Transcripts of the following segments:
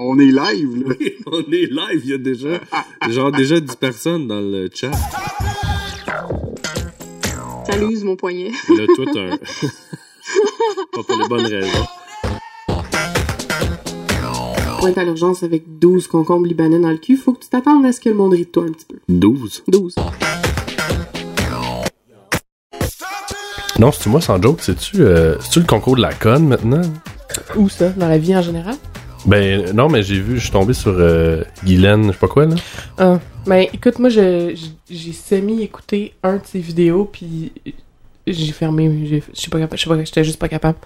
On est live, là. On est live, il y a déjà genre déjà 10 personnes dans le chat. Ça l'use mon poignet. Là, toi, t'as un... Pas pour les bonnes raisons. Pour être à l'urgence avec 12 concombres libanais dans le cul, faut que tu t'attendes à ce que le monde rit de toi un petit peu. 12. 12. Non, c'est-tu moi sans joke? C'est-tu euh, c'est-tu le concours de la conne maintenant? Où ça? Dans la vie en général? Ben non, mais j'ai vu, je suis tombé sur euh, Guylaine, je sais pas quoi, là. Ah. Ben écoute, moi j'ai semi-écouté un de ses vidéos, puis j'ai fermé. Je suis pas capable. Je sais pas, j'étais juste pas capable.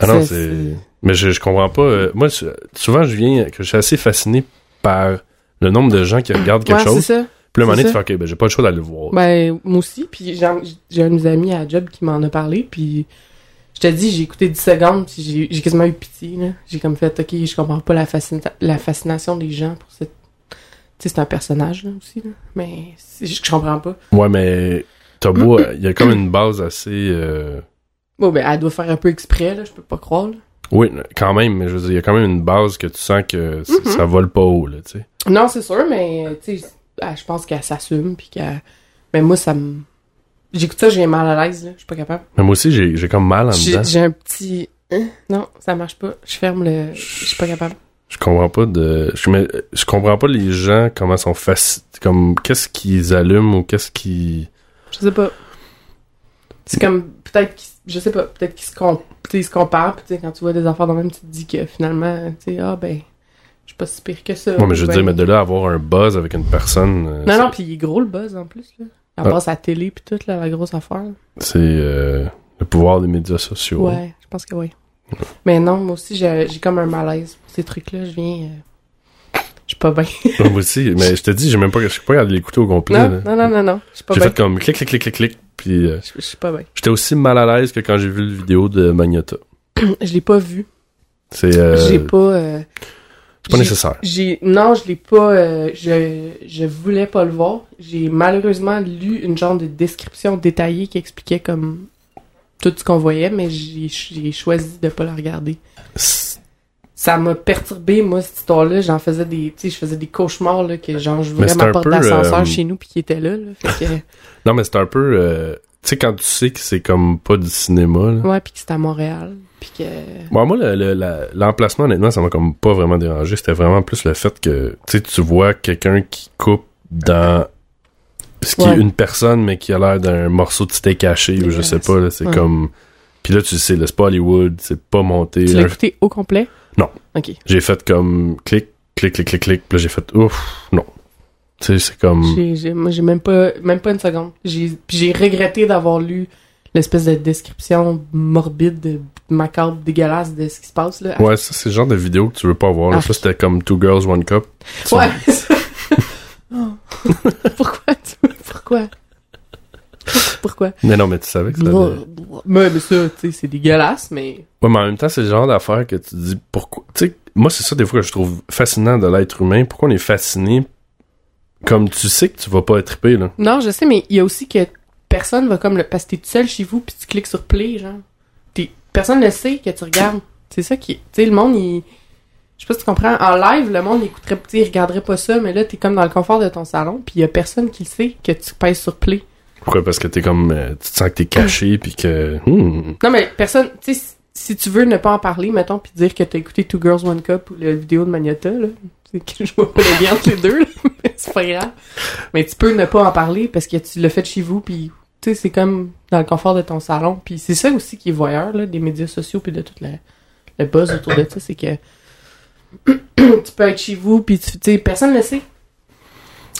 Ah non, C'est- c'est... c'est- Mais je, je comprends pas. euh, moi, souvent, je viens... que je suis assez fasciné par le nombre de gens qui regardent quelque Ouais, c'est chose. ça. Puis là, un moment donné, tu fais, OK, ben j'ai pas le choix d'aller le voir. Ben, moi aussi. Puis j'ai un de mes amis à job qui m'en a parlé. Puis je te dis, j'ai écouté 10 secondes. Puis j'ai- quasiment eu pitié. là. J'ai comme fait, OK, je comprends pas la, fascina- la fascination des gens pour cette. Tu sais, c'est un personnage là, aussi. Là. Mais je comprends pas. Ouais, mais t'as beau... Il y a comme une base assez... euh, Bon, ben, elle doit faire un peu exprès, là. Je peux pas croire. là. Oui, quand même, mais je veux dire, il y a quand même une base que tu sens que Mhm. ça vole pas haut, là, tu sais. Non, c'est sûr, mais tu sais, ah, je pense qu'elle s'assume. Puis qu'elle. Mais moi, ça me. J'écoute ça, j'ai mal à l'aise. là. Je suis pas capable. Mais moi aussi, j'ai comme mal en J'ai dedans. j'ai un petit. Hein? Non, ça marche pas. Je ferme le. Je suis pas capable. Je comprends pas de. Je, mais, je comprends pas les gens comment sont faci... Comme qu'est-ce qu'ils allument ou qu'est-ce qui. Je sais pas. C'est comme. Peut-être qu'ils. Je sais pas. Peut-être qu'ils se, com... tu sais, ils se comparent. Puis quand tu vois des affaires dans le même, tu te dis que finalement, tu sais, ah ben. Je suis pas si pire que ça. Ouais, mais je veux Ben, dire, mais de là avoir un buzz avec une personne. euh, Non, non, puis il est gros le buzz en plus, là. À Ah. passe à la télé, puis tout, là, la grosse affaire. C'est euh, le pouvoir des médias sociaux. Ouais, je pense que oui. Mais non, moi aussi, j'ai j'ai comme un malaise pour ces trucs-là. Je viens. euh, Je suis pas bien. moi aussi, mais je te dis, j'ai même pas, je suis pas regardé l'écouter au complet. non, non, non, non, non. Je suis pas J'ai bien. fait comme clic, clic, clic, clic, clic. Puis euh, Je je suis pas bien. j'étais aussi mal à l'aise que quand j'ai vu la vidéo de Magnata. Je l'ai pas vu. C'est euh, J'ai pas. euh, c'est pas nécessaire. J'ai non, je l'ai pas. euh, je je voulais pas le voir. J'ai malheureusement lu une genre de description détaillée qui expliquait comme tout ce qu'on voyait, mais j'ai j'ai choisi de pas la regarder. Ça m'a perturbé moi cette histoire-là. J'en faisais des, tu sais, je faisais des cauchemars là que genre je voulais ma porte d'ascenseur euh, chez nous puis qui était là. là. Fait que, Non, mais c'est un peu. euh, tu sais, quand tu sais que c'est comme pas du cinéma, là. ouais, puis que c'était à Montréal, puis que Bon, moi, le- le- l'emplacement, honnêtement, ça m'a comme pas vraiment dérangé. C'était vraiment plus le fait que, tu sais, tu vois quelqu'un qui coupe dans ce qui Ouais. est une personne, mais qui a l'air d'un morceau de steak haché, ou je sais pas, c'est Ouais. comme... Puis là, tu sais, c'est pas Hollywood, c'est pas monté. tu l'as écouté au complet? Non. Ok. J'ai fait comme clic, clic, clic, clic, clic, puis là, j'ai fait ouf, non. Tu sais, c'est comme... J'ai, j'ai, moi, j'ai même pas, même pas une seconde. J'ai, puis j'ai regretté d'avoir lu l'espèce de description morbide, de- macabre, dégueulasse de ce qui se passe, là. Ouais, ça, c'est le genre de vidéo que tu veux pas voir. là. Ah. Ça, c'était comme Two Girls, One Cup. Ouais. Oh. Pourquoi tu, pourquoi? Pourquoi? Mais non, mais tu savais que ça allait- Mais, mais ça, tu sais, c'est dégueulasse, mais. Ouais, mais en même temps, c'est le genre d'affaire que tu dis pourquoi. Tu sais, moi, c'est ça des fois que je trouve fascinant de l'être humain. Pourquoi on est fasciné comme tu sais que tu vas pas être trippé, là. Non, je sais, mais il y a aussi que personne va comme le. Parce que t'es tout seul chez vous, puis tu cliques sur play, genre. T'es- personne ne sait que tu regardes. C'est ça qui. Tu sais, le monde, il. Je sais pas si tu comprends. En live, le monde écouterait, il regarderait pas ça, mais là, t'es comme dans le confort de ton salon, puis il y a personne qui le sait que tu pèses sur play. Pourquoi? Parce que t'es comme. euh, tu te sens que t'es caché, puis que. hmm. Non, mais personne. Tu sais, si- tu veux ne pas en parler, mettons, puis dire que t'as écouté Two Girls One Cup ou la vidéo de Magnata, là. C'est que je vois pas le lien entre les deux, c'est pas grave. Mais tu peux ne pas en parler parce que tu l'as fait chez vous, puis tu sais, c'est comme dans le confort de ton salon. Puis c'est ça aussi qui est voyeur, là, des médias sociaux, puis de tout le, le buzz autour de ça, c'est que tu peux être chez vous, puis tu sais, personne ne le sait.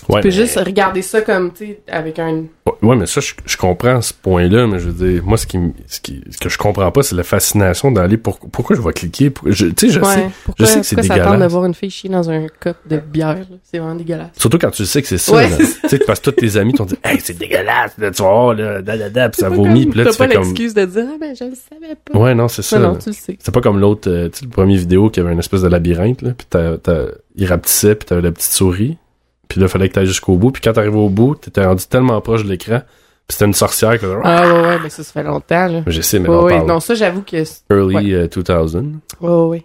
Ouais, Tu peux mais- juste regarder ça comme, tu sais, avec un... Ouais, mais ça, je, je comprends ce point-là, mais je veux dire, moi, ce qui, ce qui, ce que je comprends pas, c'est la fascination d'aller pour, pourquoi je vais cliquer, tu sais, je sais, pourquoi, je sais que c'est pourquoi dégueulasse. voir une fille chier dans un cup de bière, là? C'est vraiment dégueulasse. Surtout quand tu sais que c'est ça, Ouais. Tu sais, parce que tous tes amis t'ont dit, hey, c'est dégueulasse, là, tu voir, là, da, da, da, puis ça vomit, puis là, tu pas fais comme, l'excuse de dire, ah ben, je le savais pas. ouais, non, c'est ça. non, tu le sais. C'est pas comme l'autre, euh, tu sais, le premier vidéo qui avait une espèce de labyrinthe, là, pis t'as, t'as, il rapetissait, pis t'avais la petite souris, puis là, fallait que t'ailles jusqu'au bout, puis quand t'arrivais au bout, t'étais rendu tellement proche de l'écran, Puis c'était une sorcière faisait... Ah ouais, ouais, mais ça, ça fait longtemps, là. Je sais, mais là, on ouais, parle non, ça, j'avoue que... early euh, 2000. Ouais, ouais, ouais.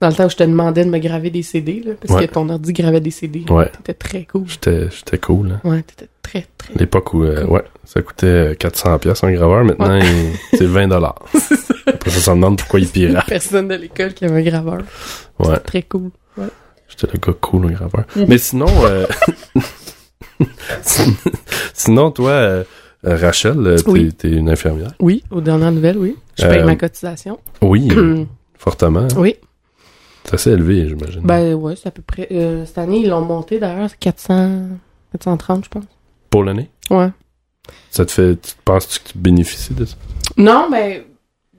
Dans le temps où je te demandais de me graver des CD, là, parce Ouais. que ton ordi gravait des CD. Ouais. T'étais très cool. J'étais j'étais cool. Hein. Ouais, t'étais très, très... L'époque où, euh, ouais, ça coûtait euh, 400 pièces un graveur. Maintenant, il- c'est 20 dollars. Après ça, ça me demande pourquoi il pirate. Personne de l'école qui avait un graveur. Ouais. Très cool. J'étais le gars cool, le graveur. Mhm. Mais sinon, euh, sin- sinon, toi, euh, Rachel, euh, t'es Oui. une infirmière. Oui, aux dernières nouvelles, oui. Je paye ma cotisation. Oui, fortement. hein. oui. C'est assez élevé, j'imagine. Ben ouais, c'est à peu près... cette année, ils l'ont monté, d'ailleurs, c'est 400... 430, je pense. Pour l'année, Ouais. ça te fait, tu penses que tu bénéficies de ça? Non, ben,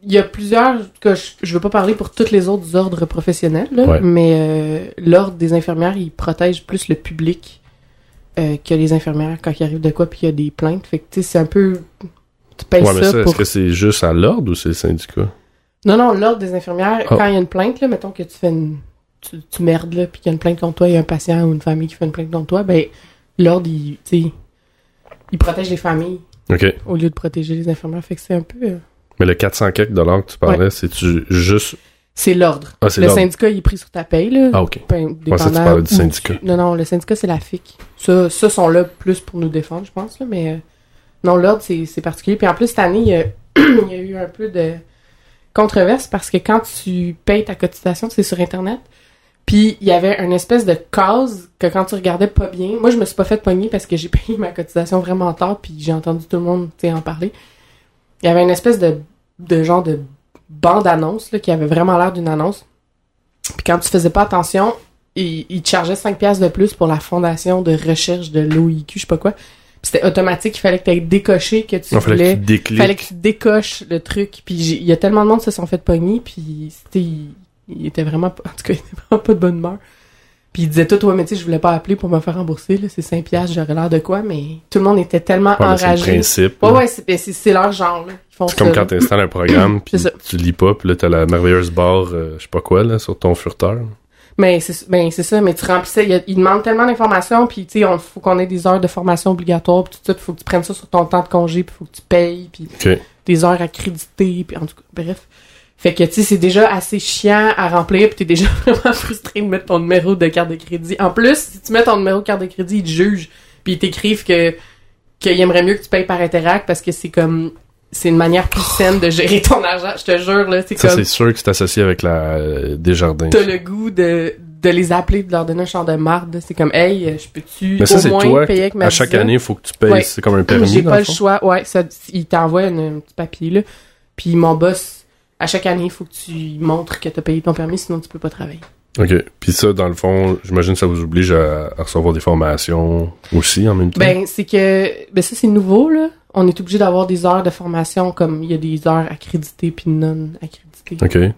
il y a plusieurs que je, je veux pas parler pour tous les autres ordres professionnels, là, Ouais. mais euh, l'ordre des infirmières, il protège plus le public euh, que les infirmières quand il arrive de quoi puis il y a des plaintes. Fait que tu sais, c'est un peu tu payes ouais, mais ça, ça, pour est-ce que c'est juste à l'ordre ou c'est le syndicat? Non non, l'ordre des infirmières Ah. quand il y a une plainte là, mettons que tu fais une tu, tu merdes là puis qu'il y a une plainte contre toi, il y a un patient ou une famille qui fait une plainte contre toi, ben l'ordre il tu sais il protège les familles au lieu de protéger les infirmières. Fait que c'est un peu euh, Mais le 400 quelques dollars que tu parlais, c'est-tu juste... c'est l'ordre. Ah, Le syndicat, il est pris sur ta paye, là. Ah, OK. Ben, Moi, ça, tu parlais du syndicat. tu- Non, non, le syndicat, c'est la FIC. Ça, ça sont là plus pour nous défendre, je pense, là, mais euh, non, l'ordre, c'est c'est particulier. Puis en plus, cette année, il y, a, il y a eu un peu de controverse parce que quand tu payes ta cotisation, c'est sur Internet. Puis il y avait une espèce de case que quand tu regardais pas bien, moi je me suis pas fait pogner parce que j'ai payé ma cotisation vraiment tard puis j'ai entendu tout le monde en parler. Il y avait une espèce de, de genre de bande-annonce là, qui avait vraiment l'air d'une annonce. Puis quand tu faisais pas attention, il, il te chargeait 5 pièces de plus pour la fondation de recherche de l'OIQ, je sais pas quoi. Puis c'était automatique, il fallait que tu décoché que tu fallait voulais que tu décliques. fallait que tu décoches le truc. Puis il y a tellement de monde qui se sont fait pogner, puis c'était, il était vraiment, pas- en tout cas, il était vraiment pas de bonne humeur. Puis il disait tout, ouais, mais tu sais, je voulais pas appeler pour me faire rembourser, là, c'est 5 piastres, j'aurais l'air de quoi, mais tout le monde était tellement Ouais, mais c'est le enragé. principe. Ouais, là. ouais, c'est, ben, c'est, c'est leur genre, là. C'est comme quand là. tu installes un programme, puis tu lis pas, puis là, t'as la merveilleuse barre, euh, je sais pas quoi, là, sur ton furteur. Mais c'est, ben, c'est ça, mais tu remplissais, il, il demande tellement d'informations, puis tu sais, on faut qu'on ait des heures de formation obligatoires, puis tout ça, puis faut que tu prennes ça sur ton temps de congé, puis faut que tu payes, puis des heures accréditées, puis en tout cas, bref. Fait que, tu sais, c'est déjà assez chiant à remplir, puis t'es déjà vraiment frustré de mettre ton numéro de carte de crédit. En plus, si tu mets ton numéro de carte de crédit, ils te jugent, puis ils t'écrivent que qu'ils aimeraient mieux que tu payes par Interact parce que c'est comme c'est une manière plus saine de gérer ton argent, je te jure là, c'est Ça, comme c'est sûr que c'est associé avec la euh, Desjardins. t'as le goût de de les appeler de leur donner un champ de marde, c'est comme hey, euh, je peux-tu au moins toi, payer avec ma à chaque Visa? année, il faut que tu payes, Ouais. c'est comme un permis, J'ai pas le choix. Ouais, ça, il t'envoie un, un petit papier, là. Puis mon boss, à chaque année, il faut que tu montres que t'as payé ton permis, sinon tu peux pas travailler. OK. Puis ça, dans le fond, j'imagine que ça vous oblige à, à recevoir des formations aussi en même temps? Ben, c'est que, ben ça, c'est nouveau, là. On est obligé d'avoir des heures de formation, comme il y a des heures accréditées puis non accréditées. OK.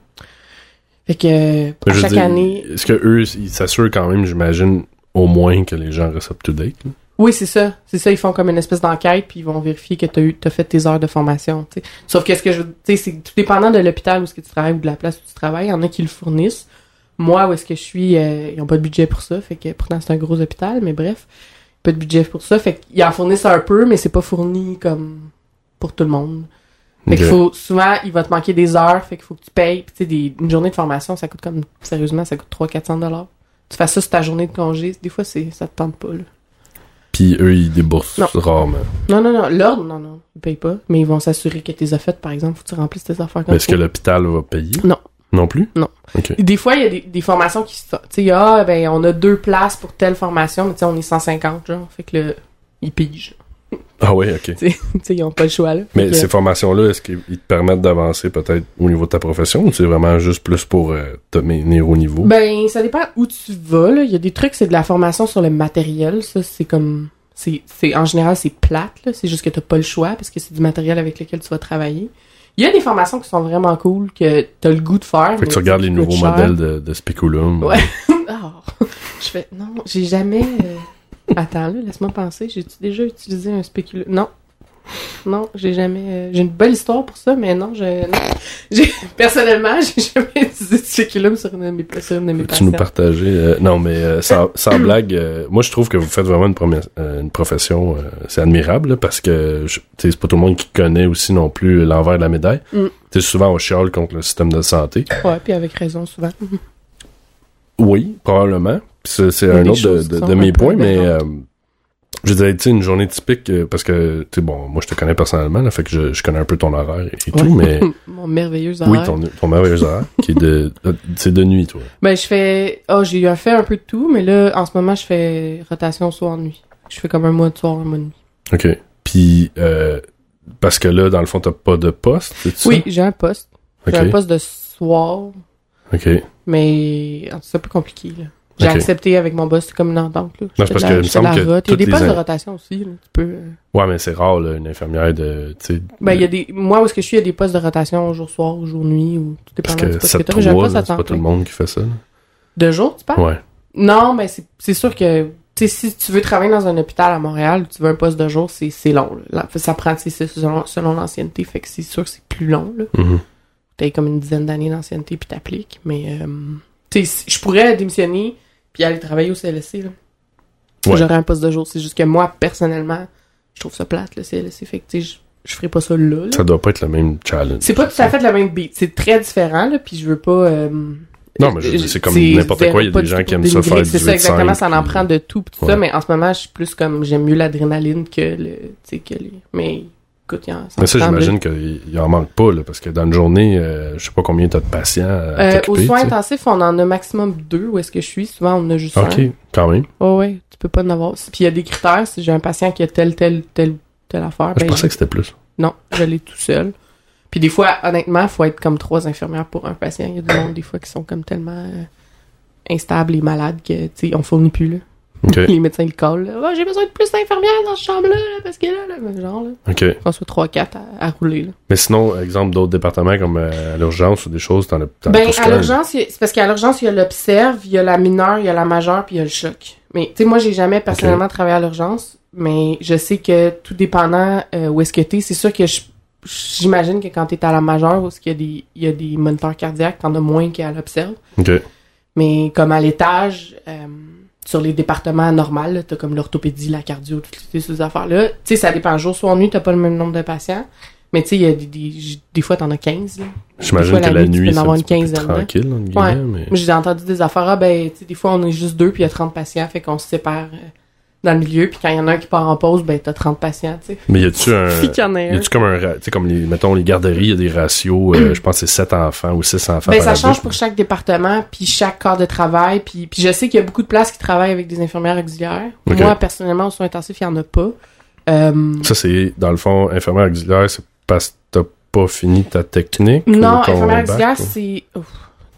Fait que, à chaque année, Est-ce que eux, ils s'assurent quand même, j'imagine, au moins que les gens restent up-to-date? là? Oui, c'est ça. C'est ça, ils font comme une espèce d'enquête puis ils vont vérifier que t'as eu, t'as fait tes heures de formation, tu. Sauf que ce que je, tu sais, c'est tout dépendant de l'hôpital où est-ce que tu travailles ou de la place où tu travailles. Il y en a qui le fournissent. Moi, où est-ce que je suis, euh, ils ont pas de budget pour ça. Fait que pourtant, c'est un gros hôpital, mais bref. Pas de budget pour ça. Fait qu'ils en fournissent un peu, mais c'est pas fourni comme pour tout le monde. Fait qu'il faut, souvent, il va te manquer des heures, fait qu'il faut que tu payes. Puis tu sais, des- une journée de formation, ça coûte comme, sérieusement, ça coûte 300-400 dollars. Tu fais ça sur ta journée de congé, des fois, c'est, ça te tente pas, là. Puis eux, ils déboursent Non. rarement. Non, non, non, l'ordre, non, non, ils payent pas. Mais ils vont s'assurer que tes affaires, par exemple, faut que tu remplisses tes affaires comme Mais est-ce que l'hôpital va payer? Non. Non plus? Non. Des fois, il y a des, des formations qui se... Tu sais, ah, ben, on a deux places pour telle formation, mais tu sais, on est 150, genre. Fait que là, ils pigent. Ah ouais, OK. Tu sais, ils ont pas le choix, là. Mais ces formations-là, est-ce qu'ils te permettent d'avancer peut-être au niveau de ta profession ou c'est vraiment juste plus pour euh, te maintenir au niveau? Ben, ça dépend où tu vas, là. Il y a des trucs, c'est de la formation sur le matériel. Ça, c'est comme... C'est, c'est, en général, c'est plate, là. C'est juste que t'as pas le choix parce que c'est du matériel avec lequel tu vas travailler. Il y a des formations qui sont vraiment cool que t'as le goût de faire. fait que tu regardes les nouveaux modèles de, de Speculum. Ouais. Oh. Je fais, non, j'ai jamais... euh, Attends, là, laisse-moi penser. J'ai-tu déjà utilisé un spéculum? Non. Non, j'ai jamais. euh, j'ai une belle histoire pour ça, mais non, je. non. Personnellement, j'ai jamais utilisé ce curriculum sur une de mes, sur une de mes Tu nous partager euh, Non, mais euh, sans, sans blague, euh, moi je trouve que vous faites vraiment une, promesse- une profession, c'est admirable là, parce que c'est pas tout le monde qui connaît aussi non plus l'envers de la médaille. Mm. Souvent on chiale contre le système de santé. Ouais, puis avec raison souvent. Oui, probablement. C'est, un autre de, mes points, mais euh, je dirais, tu sais, une journée typique, euh, parce que, tu sais, bon, moi je te connais personnellement, là, fait que je, je connais un peu ton horaire et, tout, mais Mon merveilleux oui, horaire. ton, ton merveilleux horaire, qui est de, c'est de nuit, toi. Ben, je fais. Oh, j'ai eu fait un peu de tout, mais là, en ce moment, je fais rotation soir-nuit. Je fais comme un mois de soir, un mois de nuit. OK. Puis, euh, parce que là, dans le fond, t'as pas de poste? Oui, j'ai un poste. J'ai un poste de soir, OK. mais c'est un peu compliqué, là. J'ai accepté avec mon boss, c'est comme une entente, là. Fais parce que la- me semble que. Il y a des postes de rotation aussi, là. Tu peux. euh, Ouais, mais c'est rare, là, une infirmière de. Ben, il y a des. Moi, où est-ce que je suis, il y a des postes de rotation jour-soir ou jour-nuit, ou tout Parce dépendant que du poste que 7 t'as. J'ai un 3 poste à c'est pas tout le monde qui fait ça. là. De jour, tu parles? Ouais. Non, ben c'est sûr que tu sais si tu veux travailler dans un hôpital à Montréal, tu veux un poste de jour, c'est c'est long. Là. Ça prend selon, selon l'ancienneté, fait que c'est sûr que c'est plus long. Là. Mhm. T'as comme une dizaine d'années d'ancienneté puis t'appliques, mais euh, tu sais si- je pourrais démissionner puis aller travailler au CLSC là. Ouais. J'aurais un poste de jour. C'est juste que moi personnellement, je trouve ça plate le CLSC, fait que tu sais je je ferais pas ça là. là. Ça doit pas être le même challenge. C'est pas tout à fait le même beat, c'est très différent là, puis je veux pas. euh, Non, mais je veux dire, c'est comme n'importe quoi, il y a des gens qui aiment ça faire C'est ça, exactement, 8-5, ça en prend de tout, pis tout Ouais. ça, mais en ce moment, je suis plus comme, j'aime mieux l'adrénaline que le, tu sais, que les, mais écoute, il y en Mais ça, j'imagine qu'il il en manque pas, là, parce que dans une journée, euh, je sais pas combien t'as de patients à Euh, t'occuper, aux soins intensifs, on en a maximum deux, où est-ce que je suis, souvent on en a juste un. OK, quand même. Oh, ouais, tu peux pas en avoir. Puis il y a des critères, si j'ai un patient qui a telle, telle, telle, telle affaire, Je ben, pensais que c'était plus. non, je l'ai tout seul. Puis des fois, honnêtement, faut être comme trois infirmières pour un patient. Il y a du monde, des fois, qui sont comme tellement euh, instables et malades que, tu sais, on fournit plus, là. OK, Les médecins le collent. Oh, j'ai besoin de plus d'infirmières dans cette chambre-là, là, parce que là, là, genre, là. OK. On soit 3-4 à, à rouler, là. Mais sinon, exemple d'autres départements comme euh, à l'urgence ou des choses, t'en as t'en as Ben, à l'urgence, il c'est parce qu'à l'urgence, il y a l'observe, il y a la mineure, il y a la majeure, puis il y a le choc. Mais, tu sais, moi, j'ai jamais personnellement travaillé à l'urgence, mais je sais que tout dépendant euh, où est-ce que t'es, c'est sûr que j'imagine que quand t'es à la majeure, où est-ce qu'il y a des, il y a des moniteurs cardiaques, t'en as moins qu'à l'observe. Mais comme à l'étage, euh, sur les départements normaux, t'as comme l'orthopédie, la cardio, toutes ces, affaires-là. Tu sais, ça dépend jour, soir, nuit, t'as pas le même nombre de patients. Mais tu sais, il y a des, des, des fois, t'en as 15, là. J'imagine que la nuit, nuit, c'est un petit peu tranquille, Ouais. mais... J'ai entendu des affaires, ah, ben, tu sais, des fois, on est juste deux, puis il y a 30 patients, fait qu'on se sépare euh, dans le milieu, puis quand il y en a un qui part en pause, ben, t'as 30 patients, tu sais. Mais y a-tu un... Y en a Y un. a-tu comme un... Tu sais, comme les... Mettons, les garderies, y a des ratios, euh, je pense que c'est 7 enfants ou 6 enfants Ben, par ça change pour chaque département, puis chaque corps de travail, puis, puis je sais qu'il y a beaucoup de places qui travaillent avec des infirmières auxiliaires. Moi, personnellement, aux soins intensifs, il y en a pas. Euh, Ça, c'est, dans le fond, infirmière auxiliaire, c'est parce que t'as pas fini ta technique? non, infirmière auxiliaire, c'est...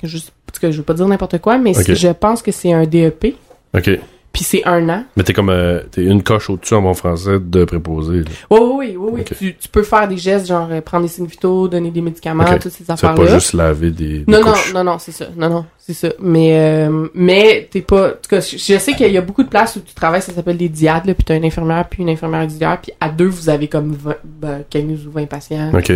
je, parce que je veux pas dire n'importe quoi, mais je pense que c'est un DEP, OK. Puis c'est un an. Mais t'es comme... euh, t'es une coche au-dessus, en bon français, de préposé. Oui, oui, oui, oui. Tu, tu peux faire des gestes, genre euh, prendre des signes vitaux, donner des médicaments, toutes ces C'est affaires-là. pas juste laver des, des Non, non, non, non, c'est ça. Non, non, c'est ça. Mais, euh, mais t'es pas. En tout cas, je, je sais qu'il y a beaucoup de places où tu travailles, ça s'appelle des diades, là, puis t'as une infirmière, puis une infirmière auxiliaire, puis à deux, vous avez comme 20, ben, 15 ou 20 patients. OK.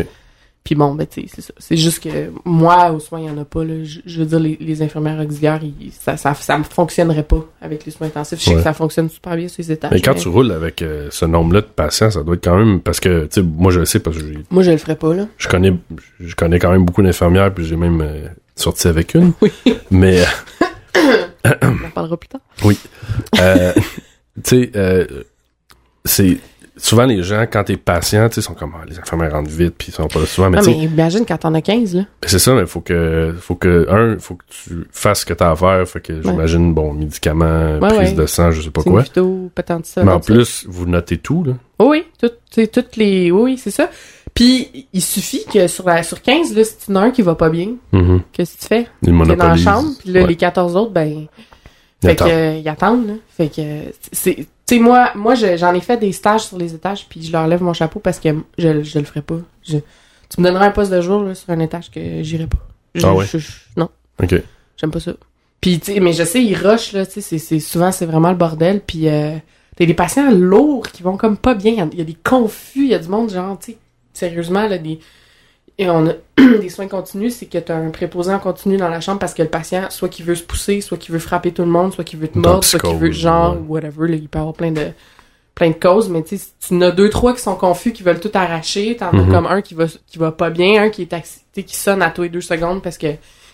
Puis bon, ben, tu sais, c'est ça. C'est juste que moi, aux soins, il y en a pas, là. Je, je veux dire, les, les infirmières auxiliaires, ils- ça, ça, ça fonctionnerait pas avec les soins intensifs. Je sais Ouais. que ça fonctionne super bien sur les étages. Mais quand mais tu roules avec euh, ce nombre-là de patients, ça doit être quand même... Parce que, tu sais, moi, je le sais parce que j'ai- Moi, je le ferais pas, là. je connais je connais quand même beaucoup d'infirmières, puis j'ai même euh, sorti avec une. Oui. Mais... On en parlera plus tard. Euh, tu sais, euh, c'est souvent les gens quand t'es patient, tu sais, sont comme ah, les infirmières rentrent vite puis ils sont pas là souvent, mais sais, mais imagine quand t'en as 15, là. c'est ça, mais faut que faut que un, faut que tu fasses ce que t'as à faire, fait que j'imagine bon médicaments, Ouais, prise ouais. de sang, je sais pas quoi. ça. Mais en ça. plus, vous notez tout là. Oh oui, tout, toutes les. Oui, oui, c'est ça. Puis il suffit que sur la sur 15, là, si tu en as un qui va pas bien, Mhm. qu'est-ce que tu fais? Ils T'es dans la chambre, puis là, les 14 autres, ben. Fait que, euh, ils attendent, là. Fait que, c'est. Tu sais, moi, moi je- j'en ai fait des stages sur les étages, puis je leur lève mon chapeau parce que je, je le ferais pas. Je- tu me donnerais un poste de jour là, sur un étage que j'irais pas. Je- Ah ouais? je- non, OK. j'aime pas ça. Puis, tu sais, mais je sais, ils rushent, là, tu sais, c'est- souvent, c'est vraiment le bordel, puis... euh, T'as des patients lourds qui vont comme pas bien. Il y y, a des confus, il y a du monde, genre, tu sais, sérieusement, là, des. Et on a des soins continus, c'est que t'as un préposé en continu dans la chambre parce que le patient, soit qu'il veut se pousser, soit qu'il veut frapper tout le monde, soit qu'il veut te mordre, soit qu'il veut, genre, ouais. whatever, là, il peut y avoir plein de plein de causes, mais tu sais, tu en as deux, trois qui sont confus, qui veulent tout arracher, t'en Mhm. as comme un qui va, qui va pas bien, un qui est qui sonne à tous les deux secondes parce que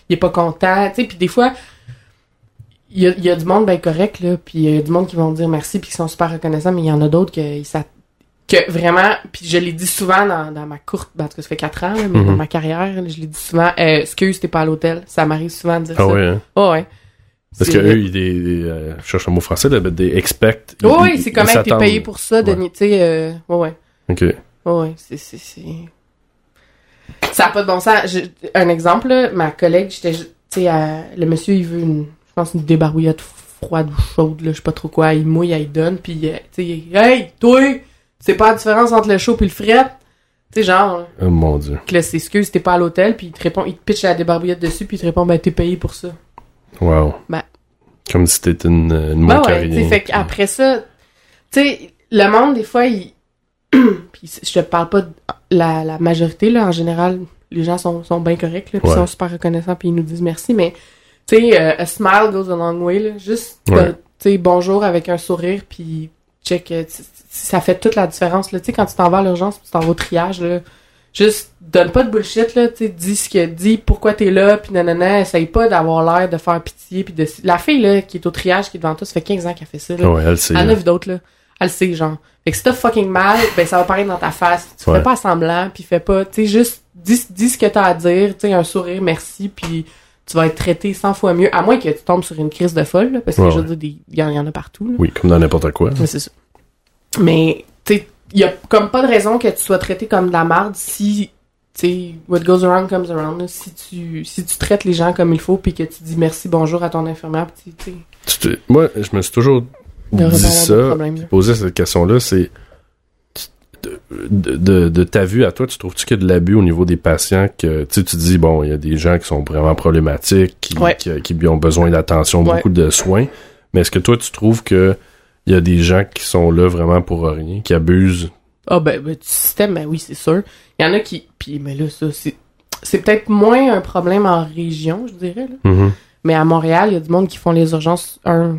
il est pas content, tu sais, puis des fois, il y a, il y a du monde bien correct, là, puis il y a du monde qui vont dire merci puis qui sont super reconnaissants, mais il y en a d'autres s'att- que vraiment, puis je l'ai dit souvent dans, dans ma courte, ben, en tout cas, ça fait quatre ans, là, mais Mhm. dans ma carrière, je l'ai dit souvent, euh, excuse, t'es pas à l'hôtel, ça m'arrive souvent de dire Ah ça. ouais, hein? Oh, ouais. Parce que eux, ils, ils, euh, je cherche un mot français, là, des expect. Oui, ils- oui, c'est comme t'es payé pour ça, Denis, tu sais, euh, ouais, ouais. Ok. Ouais, ouais, c'est, c'est, c'est... Ça a pas de bon sens. Je- un exemple, là, ma collègue, j'étais, tu sais, le monsieur, il veut une, je pense, une débarbouillette froide ou chaude, là, je sais pas trop quoi, il mouille, il donne, puis, euh, tu sais, hey, toi, c'est pas la différence entre le chaud puis le fret? Tu sais, genre, Oh mon dieu. que là, c'est excuse, t'es pas à l'hôtel, puis il te répond, il te pitch la débarbouillette dessus, puis il te répond, ben, t'es payé pour ça. Wow. Ben. Comme si t'étais une, une Ben ouais, qu'après ça, tu sais, le monde, des fois, il... puis je te parle pas de la, la majorité, là, en général, les gens sont, sont bien corrects, là, puis Ouais. sont super reconnaissants, puis ils nous disent merci, mais, tu sais, euh, a smile goes a long way, là, juste, Ouais. de- tu sais, bonjour avec un sourire, puis check, euh, ça fait toute la différence, là, tu sais, quand tu t'en vas à l'urgence, tu t'en vas au triage, là, juste, donne pas de bullshit, là, tu sais, dis ce que dis, pourquoi t'es là, puis nanana, essaye pas d'avoir l'air de faire pitié, puis de... La fille, là, qui est au triage, qui est devant toi, ça fait 15 ans qu'elle fait ça, là. Ouais, elle sait. Elle en a vu d'autres, là. Elle le sait, genre. Fait que si t'as fucking mal, ben ça va paraître dans ta face. Tu Ouais. fais pas semblant, puis fais pas, tu sais, juste dis, dis ce que t'as à dire, tu sais, un sourire, merci, puis tu vas être traité 100 fois mieux, à moins que tu tombes sur une crise de folle, là, parce que Ouais, je veux dire, il y, en- il y en a partout, là. Oui, comme dans n'importe quoi. Mais c'est ça. Mais, tu sais, y a comme pas de raison que tu sois traité comme de la merde si, tu sais, what goes around comes around, là. Si tu, si tu traites les gens comme il faut, puis que tu dis merci, bonjour à ton infirmière, puis tu sais, Tu te- Moi, je me suis toujours dit ça, posé cette question-là, c'est de, de, ta vue à toi, tu trouves-tu qu'il y a de l'abus au niveau des patients que tu tu dis bon, il y a des gens qui sont vraiment problématiques, qui, Ouais. qui, qui ont besoin d'attention, Ouais. beaucoup de soins, mais est-ce que toi tu trouves que il y a des gens qui sont là vraiment pour rien, qui abusent? Ah ben, ben, du système, ben oui, c'est sûr. Il y en a qui... Puis, mais là, ça, c'est... C'est peut-être moins un problème en région, je dirais, là. Mhm. Mais à Montréal, il y a du monde qui font les urgences un,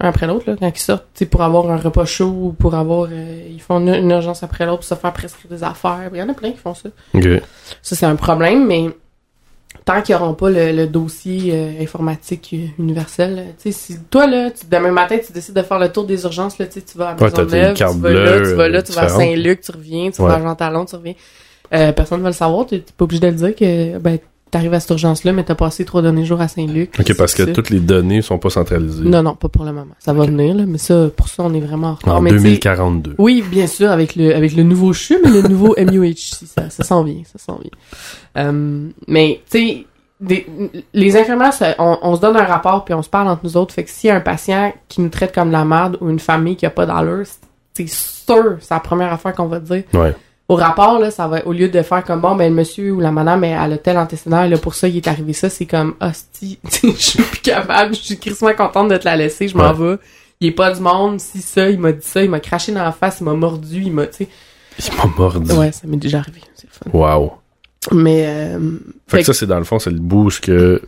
un après l'autre, là, quand ils sortent, pour avoir un repas chaud ou pour avoir... euh, ils font une, une urgence après l'autre pour se faire prescrire des affaires. Il y en a plein qui font ça. Ok. Ça, c'est un problème, mais tant qu'ils n'auront pas le, le dossier euh, informatique euh, universel, tu sais, si toi, là, tu- demain matin, tu décides de faire le tour des urgences, là, tu vas à Ouais, Maisonneuve, cartes tu vas là, tu vas là, tu vas à. Saint-Luc, tu reviens, tu Ouais. vas à Jean Talon, tu reviens. Euh, personne ne va le savoir, tu n'es pas obligé de le dire que, ben, t'arrives à cette urgence-là, mais t'as passé trois derniers jours à Saint-Luc. Ok, parce que ça. toutes les données sont pas centralisées. Non, non, pas pour le moment. Ça va venir, là, mais ça, pour ça, on est vraiment en retard. En Mais tu sais, 2042. oui, bien sûr, avec le, avec le nouveau CHU, mais le nouveau MUHC, ça, ça s'en vient, ça s'en vient. Euh, mais, tu sais, des- les infirmières, ça- on, on se donne un rapport puis on se parle entre nous autres. Fait que s'il y a un patient qui nous traite comme de la merde ou une famille qui a pas d'allure, c'est sûr, c'est la première affaire qu'on va te dire. Ouais. Au rapport, là, ça va, au lieu de faire comme, bon, ben, le monsieur ou la madame, elle, elle a tel antécédent, là, pour ça, il est arrivé ça, c'est comme, hostie, je suis plus capable, je suis crissement contente de te la laisser, je m'en vais. Il est pas du monde, si ça, il m'a dit ça, il m'a craché dans la face, il m'a mordu, il m'a, tu sais. Il m'a mordu. Ouais, ça m'est déjà arrivé, c'est fun. Wow. Mais, euh, Fait Fait que ça, c'est dans le fond, c'est le boost que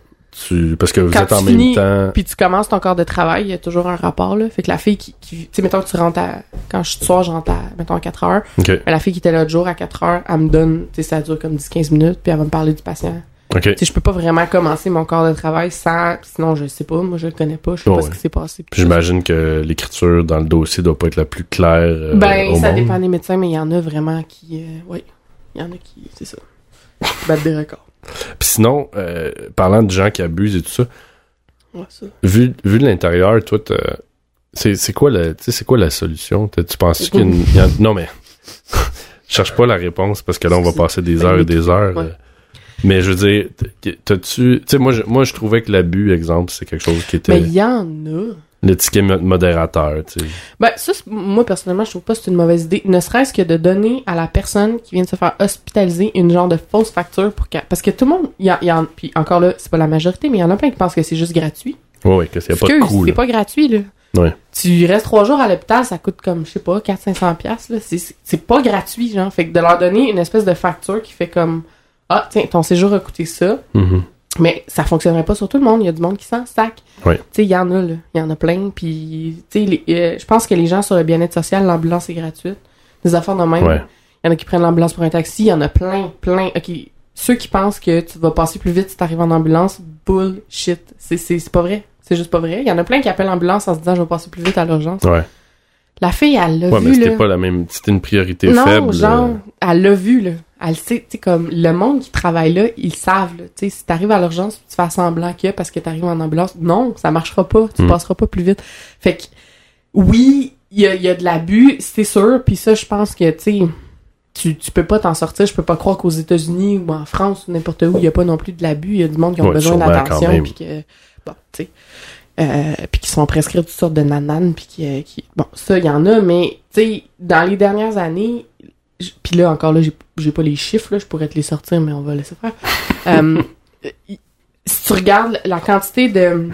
tu. Parce que vous Quand êtes en même finis, temps. puis tu commences ton corps de travail, il y a toujours un rapport, là. Fait que la fille qui, qui tu sais, mettons que tu rentres à, quand je suis soir, je rentre à, mettons, à 4 heures. Ok. Mais la fille qui était là l'autre jour à 4 heures, elle me donne, tu sais, ça dure comme 10-15 minutes, puis elle va me parler du patient. Ok. Tu sais, je peux pas vraiment commencer mon corps de travail sans, sinon je sais pas, moi je le connais pas, je sais pas ce qui s'est passé. Puis j'imagine que l'écriture dans le dossier doit pas être la plus claire. euh, Ben, au ça monde. dépend des médecins, mais il y en a vraiment qui, euh, oui, il y en a qui, c'est ça, battent des records. Puis sinon, euh, parlant de gens qui abusent et tout ça, Ouais, ça. vu, vu de l'intérieur, toi, c'est quoi la, quoi la solution? Tu penses qu'il y a non mais, je cherche pas la réponse parce que là on va passer des heures et des heures. Ouais. euh, Mais je veux dire, t'as-tu, tu sais, moi, je, moi, je trouvais que l'abus, exemple, c'est quelque chose qui Mais était il y en a. le ticket mo- modérateur, tu sais. Ben, ça, moi, personnellement, je trouve pas que c'est une mauvaise idée. Ne serait-ce que de donner à la personne qui vient de se faire hospitaliser une genre de fausse facture pour qu'elle... Parce que tout le monde, y, a- y en... Puis encore là, c'est pas la majorité, mais il y en a plein qui pensent que c'est juste gratuit. Ouais, que c'est pas coût, c'est pas gratuit, là. Ouais. Tu restes trois jours à l'hôpital, ça coûte comme, je sais pas, 400-500 piastres, là. C'est- C'est c'est pas gratuit, genre. Fait que de leur donner une espèce de facture qui fait comme, ah, tiens, ton séjour a coûté ça. Mhm. Mais ça fonctionnerait pas sur tout le monde. Il y a du monde qui s'en sac. Ouais. Tu sais, il y en a, là. Il y en a plein. Puis, tu sais, euh, je pense que les gens sur le bien-être social, l'ambulance est gratuite. Des affaires de même. Ouais. Il y en a qui prennent l'ambulance pour un taxi. Il y en a plein, plein. OK. Ceux qui pensent que tu vas passer plus vite si t'arrives en ambulance, bullshit. C'est, pas vrai. C'est juste pas vrai. Il y en a plein qui appellent l'ambulance en se disant je vais passer plus vite à l'urgence. Ouais. La fille, elle l'a Ouais, mais vu, c'était pas la même. C'était une priorité non, faible. genre, euh, elle l'a vu, là. Elle sait, tu sais, comme, le monde qui travaille là, ils savent, là. Tu sais, si t'arrives à l'urgence, tu fais semblant qu'il y a parce que t'arrives en ambulance, non, ça marchera pas. Tu Hmm. passeras pas plus vite. Fait que, oui, il y a, y a de l'abus, c'est sûr, puis ça, je pense que, tu sais, tu, tu peux pas t'en sortir. Je peux pas croire qu'aux États-Unis ou en France ou n'importe où, il y a pas non plus de l'abus. Il y a du monde qui ont Ouais, besoin d'attention, puis que, bon, tu sais, euh, puis qui sont prescrits toutes sortes de nananes, puis qui, qui, bon, ça, il y en a, mais, tu sais, dans les dernières années, puis là, encore là, j'ai pas les chiffres, là, je pourrais te les sortir, mais on va laisser faire. Euh, si tu regardes la quantité de,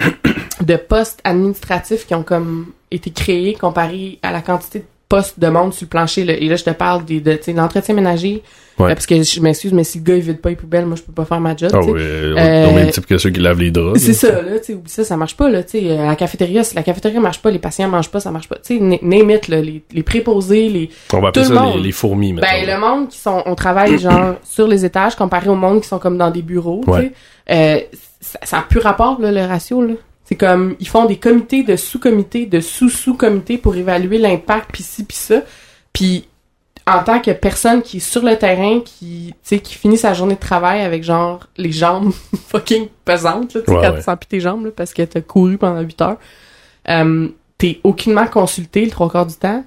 de postes administratifs qui ont comme été créés comparé à la quantité de postes de monde sur le plancher, là, et là, je te parle des, de, l'entretien ménager, Ouais. euh, parce que je m'excuse, mais si le gars, il vide pas les poubelles, moi, je peux pas faire ma job, Ah oui, Euh, type que ceux qui lavent les draps. C'est ça, là, tu sais, ça, ça marche pas, là, tu sais, euh, la cafétéria, si la cafétéria marche pas, les patients mangent pas, ça marche pas, tu sais, na- name it, là, les, les préposés, les, On va appeler tout le ça monde. les, les fourmis, maintenant. ben, le monde qui sont, on travaille, genre, sur les étages, comparé au monde qui sont comme dans des bureaux, Ouais. tu sais, euh, ça, ça a plus rapport, là, le ratio, là. C'est comme, ils font des comités de sous-comités, de sous-sous-comités pour évaluer l'impact, pis ci, pis ça. Puis, en tant que personne qui est sur le terrain, qui, qui finit sa journée de travail avec, genre, les jambes fucking pesantes, là, Ouais, quand ouais. tu sens plus tes jambes, là, parce que t'as couru pendant 8 heures, euh, t'es aucunement consulté le trois quarts du temps.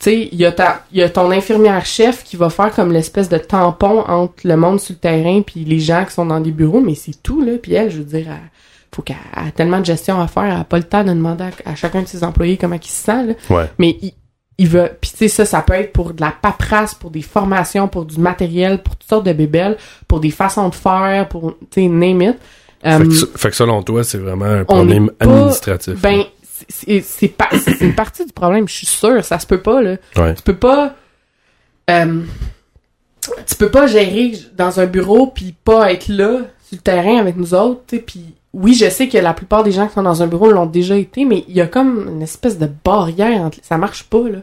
Tu sais, il y, y a ton infirmière-chef qui va faire comme l'espèce de tampon entre le monde sur le terrain puis les gens qui sont dans des bureaux, mais c'est tout, là. Puis elle, je veux dire, elle, faut qu'elle elle a tellement de gestion à faire, elle a pas le temps de demander à, à chacun de ses employés comment il se sent, là. Ouais. Mais il, il veut... Puis tu sais, ça, ça peut être pour de la paperasse, pour des formations, pour du matériel, pour toutes sortes de bébelles, pour des façons de faire, pour, tu sais, name it. Fait, Euh, que, fait que selon toi, c'est vraiment un problème pas- administratif. ben, c'est- une partie du problème, je suis sûre, ça se peut pas, là. Ouais. Tu peux pas. euh, tu peux pas gérer dans un bureau puis pas être là sur le terrain avec nous autres, tu sais. Puis oui, je sais que la plupart des gens qui sont dans un bureau l'ont déjà été, mais il y a comme une espèce de barrière entre ça marche pas là.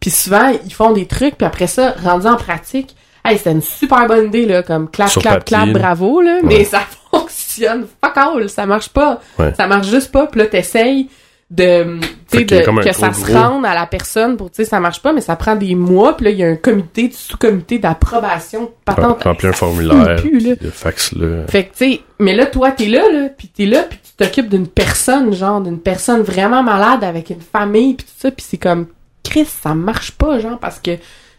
Puis souvent ils font des trucs puis après ça rendu en pratique, hey c'était une super bonne idée là, comme clap Sur clap papier, clap là. bravo là, Ouais. mais ça fonctionne fuck all, ça marche pas, Ouais. ça marche juste pas. Puis là t'essayes de de- que ça se gros- rende à la personne pour tu sais ça marche pas mais ça prend des mois puis là il y a un comité du sous-comité d'approbation patente Remplir un formulaire, plus, là. le fax là. fait que tu sais mais là toi t'es là là puis t'es là puis tu t'occupes d'une personne genre d'une personne vraiment malade avec une famille puis tout ça puis c'est comme Chris ça marche pas genre parce que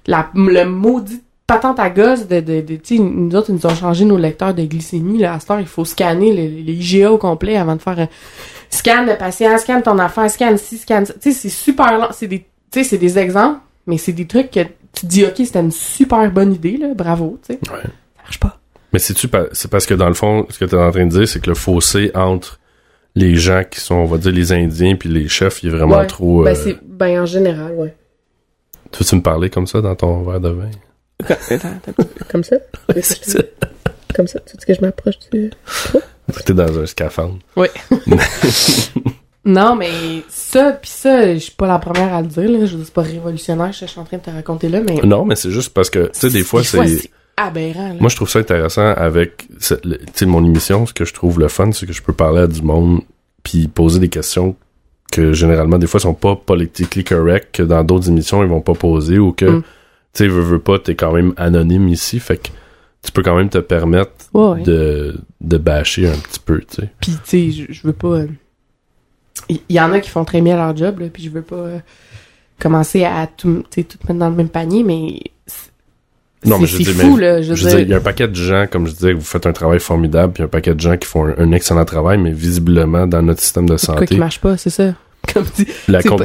la le maudit patente à gosse de, de, de tu sais nous autres ils nous ont changé nos lecteurs de glycémie là à cette heure il faut scanner les, les IGA au complet avant de faire un scan le patient scan ton affaire scan ci scan ça tu sais c'est super lent c'est des tu sais c'est des exemples mais c'est des trucs que tu te dis ok c'était une super bonne idée là bravo tu sais Ouais. ça marche pas Mais c'est-tu pa- c'est parce que dans le fond, ce que tu es en train de dire, c'est que le fossé entre les gens qui sont, on va dire, les Indiens puis les chefs, il est vraiment Ouais. trop. ben euh, c'est ben en général ouais Tu veux-tu me parler comme ça dans ton verre de vin? Comme ça? C'est ça. Comme ça? Tu dis que je m'approche du... T'es dans un scaphandre. Oui. non, mais ça, pis ça, je suis pas la première à le dire, là. Je veux dire, c'est pas révolutionnaire, je suis en train de te raconter là, mais... Non, mais c'est juste parce que, tu sais, des fois, c'est. aberrant, là. Moi, je trouve ça intéressant avec tu sais, mon émission. Ce que je trouve le fun, c'est que je peux parler à du monde puis poser des questions que généralement, des fois, sont pas politically correct, que dans d'autres émissions, ils vont pas poser ou que, Mm. tu sais, veux, veux pas, t'es quand même anonyme ici. Fait que tu peux quand même te permettre Ouais, ouais. de, de bâcher un petit peu, tu sais. Puis, tu sais, je, veux pas... euh, Il y, y en a qui font très bien leur job, là, puis je veux pas euh, commencer à tout, tout mettre dans le même panier, mais... c'est- Non, mais je dire, fou, mais- là. Je il y a un paquet de gens, comme je disais, que vous faites un travail formidable, puis il y a un paquet de gens qui font un, un excellent travail, mais visiblement, dans notre système de C'est quoi qui santé, marche pas, c'est ça. Comme dit,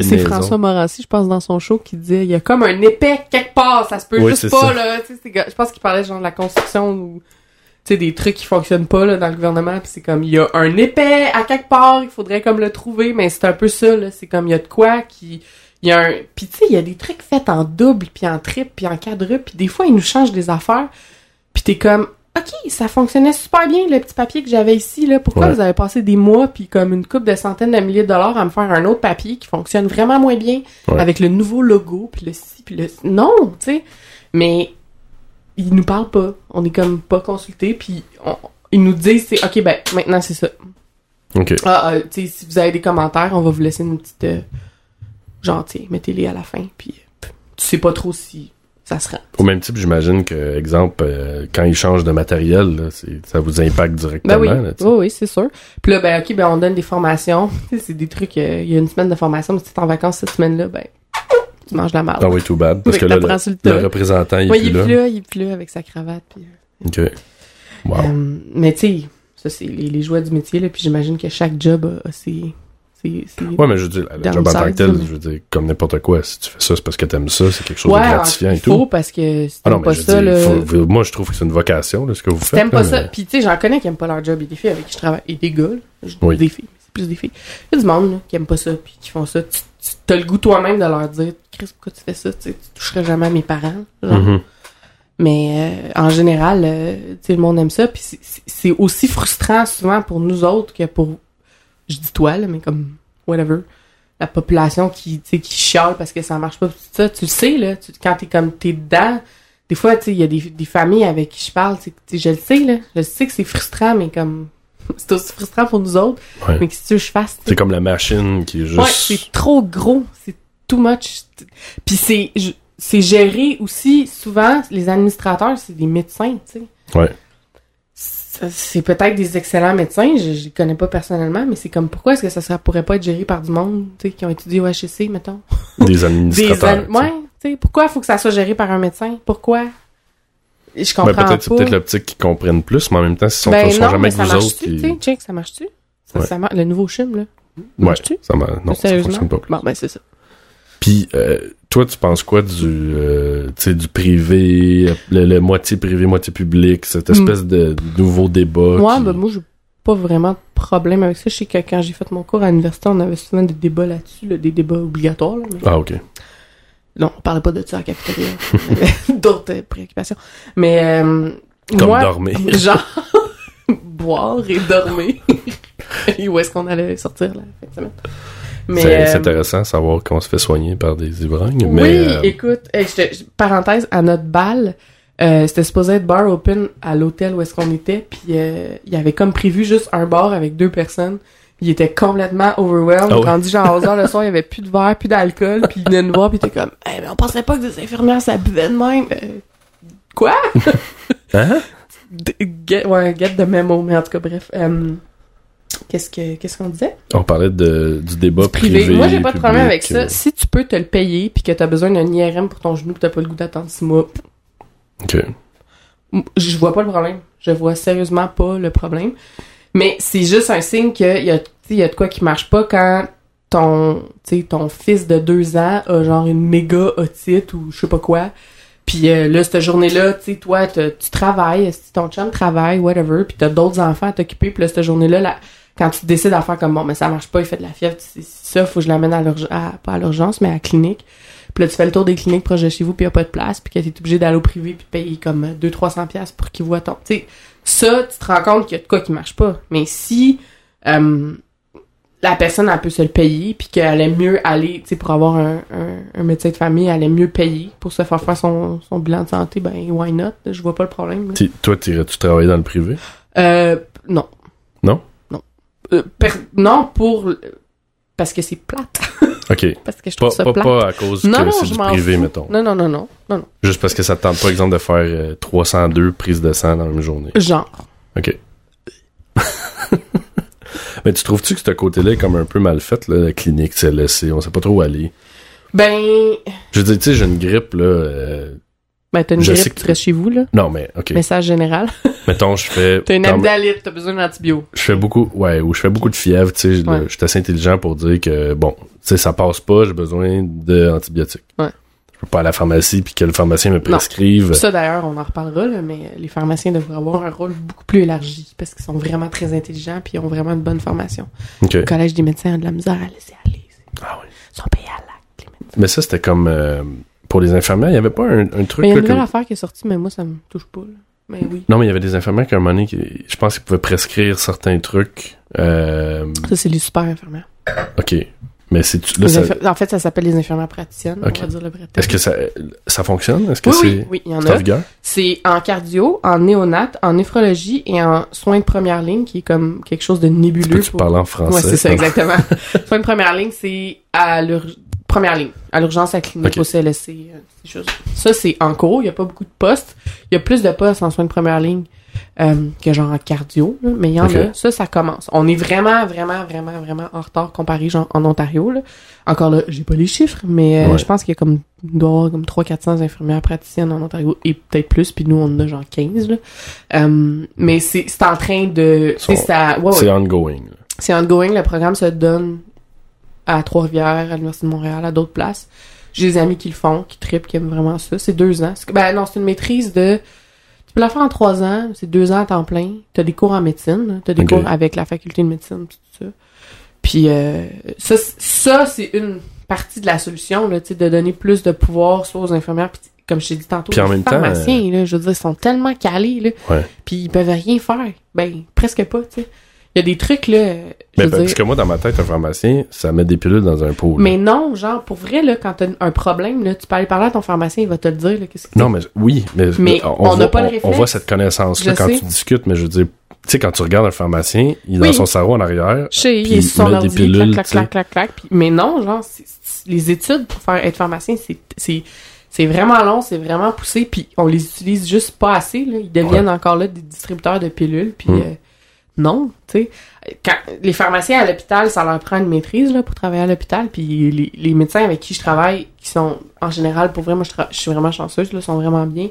C'est. François Morancy, je pense, dans son show, qui disait il y a comme un épais quelque part, ça se peut Oui, juste pas, ça. là. Je pense qu'il parlait genre de la construction ou. tu sais, des trucs qui fonctionnent pas là, dans le gouvernement, puis c'est comme il y a un épais à quelque part, il faudrait comme le trouver, mais c'est un peu ça là, c'est comme il y a de quoi qui il y a un puis tu sais, il y a des trucs faits en double puis en triple puis en quadruple, puis des fois ils nous changent des affaires. Puis t'es comme OK, ça fonctionnait super bien le petit papier que j'avais ici là. Pourquoi Ouais. vous avez passé des mois puis comme une coupe de centaines de milliers de dollars à me faire un autre papier qui fonctionne vraiment moins bien Ouais. avec le nouveau logo puis le ci puis le non, tu sais. Mais ils nous parlent pas. On est comme pas consultés puis on- ils nous disent c'est OK ben maintenant c'est ça. OK. Ah, ah, tu sais si vous avez des commentaires, on va vous laisser une petite euh, mettez-les à la fin puis euh, tu sais pas trop si ça se rend. Au même type, j'imagine que, exemple, euh, quand ils changent de matériel, là, ça vous impacte directement. Ben oui, là, tu sais. oui, oui, c'est sûr. Puis là, ben ok, ben on donne des formations. C'est des trucs, euh, il y a une semaine de formation, mais si t'es en vacances cette semaine-là, ben tu manges la marde. Ah oui, too bad. Parce Oui, que là, le, représentant, il est Ouais, plus il est là. plus là, il est plus là avec sa cravate. Puis, euh, OK. Wow. euh, mais tu sais, ça c'est les, les joies du métier, là, puis j'imagine que chaque job a, a ses... ses, ses- Ouais, mais je veux dire, le job en tant que tel, je veux dire, comme n'importe quoi, si tu fais ça, c'est parce que t'aimes ça, c'est quelque chose Ouais, de gratifiant et tout. faut parce que si Ah non, pas je ça, faut- moi, je trouve que c'est une vocation, là, ce que vous Si faites. t'aimes pas ça, puis tu sais, j'en connais qui aiment pas leur job, et des filles avec qui je travaille, et des gars, là, Oui. des filles, c'est plus des filles. Il y a du monde là, qui aime pas ça, puis qui font ça. Tu, tu as le goût toi-même de leur dire, Chris, pourquoi tu fais ça, tu sais, tu toucherais jamais à mes parents, genre. Mhm. Mais euh, en général, euh, tu sais, le monde aime ça, puis c'est- c'est c'est aussi frustrant souvent pour nous autres que pour, je dis toi là, mais comme whatever, la population qui, tu sais, qui chiale parce que ça marche pas, tout ça, tu le sais là, tu, quand t'es comme t'es dedans, des fois, tu sais, il y a des, des familles avec qui je parle, tu sais, je le sais là, je sais que c'est frustrant, mais comme c'est aussi frustrant pour nous autres, Ouais. mais que si tu veux que je fasse, C'est comme la machine qui est juste. Ouais, c'est trop gros, c'est too much. Puis c'est c'est géré aussi souvent les administrateurs, c'est des médecins, tu sais. Ouais. C'est peut-être des excellents médecins, je, je les connais pas personnellement, mais c'est comme pourquoi est-ce que ça, ça pourrait pas être géré par du monde, tu sais, qui ont étudié au HEC, mettons? des Des administrateurs. an- ouais, tu sais, pourquoi faut que ça soit géré par un médecin? Pourquoi? Je sais. comprends Ben, peut-être, c'est peut-être l'optique qui comprennent plus, mais en même temps, s'ils sont, ben sont non, jamais mais avec ça vous autres marche-tu, tu qui. sais, check, ça marche-tu? Ça, Ouais. ça mar- Le nouveau chum, là, Ouais, marche-tu? ça m'a- non, ça fonctionne pas plus. Bon, ben c'est ça. Puis, euh, toi, tu penses quoi du, euh, tu sais, du privé, le, le moitié privé, moitié public, cette espèce de nouveau débat? Ouais, qui- ben moi, j'ai pas vraiment de problème avec ça. Je sais que quand j'ai fait mon cours à l'université, on avait souvent des débats là-dessus, là, des débats obligatoires. là, mais... Ah, ok. Non, on parlait pas de ça à avait d'autres euh, préoccupations. Mais euh, Comme moi, dormir. genre, boire et dormir. et où est-ce qu'on allait sortir fin de semaine? C'est euh, intéressant de savoir qu'on se fait soigner par des ivrognes, oui, mais... euh, écoute, je te- je- parenthèse, à notre bal, euh, c'était supposé être bar open à l'hôtel où est-ce qu'on était, puis euh, il y avait comme prévu juste un bar avec deux personnes. Il était complètement overwhelmed. Ouais? Rendu genre 11 heures le soir, il y avait plus de verre, plus d'alcool, puis il venait nous voir, puis il était comme, eh, mais on pensait pas que des infirmières ça buvait de même. Quoi? Hein? Get, ouais, get the memo, mais en tout cas, bref. Qu'est-ce que qu'est-ce qu'on disait? On parlait de, du débat Du privé. privé. Moi, j'ai pas de problème avec public, ça. Si tu peux te le payer, puis que t'as besoin d'un IRM pour ton genou, pis t'as pas le goût d'attendre six mois, Ok. Je vois pas le problème. Je vois sérieusement pas le problème. Mais c'est juste un signe qu'il y a, y a de quoi qui marche pas quand ton, ton fils de deux ans a genre une méga otite ou je sais pas quoi. Puis euh, là, cette journée-là, tu sais, toi, tu travailles, si ton chum travaille, whatever, puis t'as d'autres enfants à t'occuper, puis là, cette journée-là, là, quand tu décides à faire comme, bon, mais ça marche pas, il fait de la fièvre, c'est ça, faut que je l'amène à l'urgence, pas à l'urgence, mais à la clinique. Puis là, tu fais le tour des cliniques proches de chez vous, puis y a pas de place, puis que t'es obligé d'aller au privé, puis de payer comme 200-300$ piastres pour qu'ils voient ton... Tu sais, ça, tu te rends compte qu'il y a de quoi qui marche pas. Mais si euh, la personne, elle peut se le payer, puis qu'elle aime mieux aller, tu sais, pour avoir un, un, un médecin de famille, elle aime mieux payer pour se faire faire son, son bilan de santé, ben, why not? Je vois pas le problème. Toi, t'irais-tu travailler dans le privé? Euh. Non? Non. Euh, non, pour... Parce que c'est plate. Ok. parce que je trouve Pas, ça pas, plate. pas à cause non, que c'est du privé, fous. mettons. Non, non, non, non, non. Juste parce que ça te tente pas, exemple, de faire euh, 302 prises de sang dans la même journée. Genre. Ok. Mais tu trouves-tu que ce côté-là est comme un peu mal fait, là, la clinique CLSC? On sait pas trop où aller? Ben, Je veux dire, tu sais, j'ai une grippe, là. euh, ben t'as une Je sais grippe, que- tu restes chez vous, là. Non, mais, ok. Message général. Mettons, je fais. T'as une amygdalite, t'as besoin d'antibio. je fais beaucoup, ouais, ou je fais beaucoup de fièvre, tu sais, Ouais. je suis assez intelligent pour dire que, bon, tu sais, ça passe pas, j'ai besoin d'antibiotiques. Ouais. Je peux pas aller à la pharmacie puis que le pharmacien me prescrive. Ça, d'ailleurs, on en reparlera, là, mais les pharmaciens devraient avoir un rôle beaucoup plus élargi parce qu'ils sont vraiment très intelligents puis ils ont vraiment une bonne formation. Le collège des médecins a de la misère à laisser aller. Ah oui. Ils sont payés à l'acte, les médecins. Mais ça, c'était comme euh, pour les infirmières. Il y avait pas un, un truc Mais il y a une nouvelle comme- affaire qui est sortie, mais moi, ça me touche pas. là. Mais oui. Non, mais il y avait des infirmières qui, à un moment donné, qui, je pense qu'ils pouvaient prescrire certains trucs. Euh, Ça, c'est les super infirmières. ok. Mais c'est ça- En fait, ça s'appelle les infirmières praticiennes, Ok. on va dire le vrai terme. est-ce que ça, ça fonctionne? Est-ce que Oui, c'est oui, oui, il y en a. C'est en cardio, en néonat, en néphrologie et en soins de première ligne, qui est comme quelque chose de nébuleux. Pour- parler en français? Ouais, c'est ça, exactement. soins de première ligne, c'est à l'ur... première ligne, à l'urgence, à la clinique, au CLSC, euh, ces choses. Ça, c'est en cours. Il y a pas beaucoup de postes. Il y a plus de postes en soins de première ligne euh, que genre en cardio, là, mais il y en a. Ça, ça commence. On est vraiment, vraiment, vraiment, vraiment en retard comparé genre en Ontario. Là. Encore là, j'ai pas les chiffres, mais euh, Ouais. je pense qu'il y a comme il doit y avoir comme 300-400 infirmières praticiennes en Ontario et peut-être plus, puis nous on en a genre 15. Là. Euh, mais c'est c'est en train de... ça- ouais, ouais. C'est ongoing. C'est ongoing, le programme se donne à Trois-Rivières, à l'Université de Montréal, à d'autres places. J'ai des amis qui le font, qui trippent, qui aiment vraiment ça. C'est deux ans. C'est- Ben non, c'est une maîtrise de... Tu peux la faire en trois ans, c'est deux ans à temps plein. T'as des cours en médecine, t'as des cours avec la faculté de médecine, tout ça. Puis euh, ça, c'est une partie de la solution, là, de donner plus de pouvoir soit aux infirmières, puis comme je t'ai dit tantôt, Puis en les même temps, pharmaciens, là, je veux dire, ils sont tellement calés, là, Ouais. puis ils peuvent rien faire. Ben, presque pas, tu sais. Il y a des trucs, là, Mais veux parce que moi, dans ma tête, un pharmacien, ça met des pilules dans un pot. là. mais non, genre, pour vrai, là, quand t'as un problème, là, tu peux aller parler à ton pharmacien, il va te le dire, là, qu'est-ce que Non, mais oui, mais, Mais on, on n'a voit, pas le on- on réflexe. voit cette connaissance-là quand sais. tu discutes, mais je veux dire, tu sais, quand tu regardes un pharmacien, il est dans son cerveau en arrière. Je sais, il est sur mettre des pilules, clac, clac, clac, clac, mais non, genre, les études pour faire être pharmacien, c'est, c'est, c'est vraiment long, c'est vraiment poussé, puis on les utilise juste pas assez, là. Ils deviennent encore là des distributeurs de pilules, puis Mm. euh, non, tu sais. Quand les pharmaciens à l'hôpital, ça leur prend une maîtrise, là, pour travailler à l'hôpital, puis les, les médecins avec qui je travaille, qui sont, en général, pour vrai, moi, je, je suis vraiment chanceuse, là, sont vraiment bien.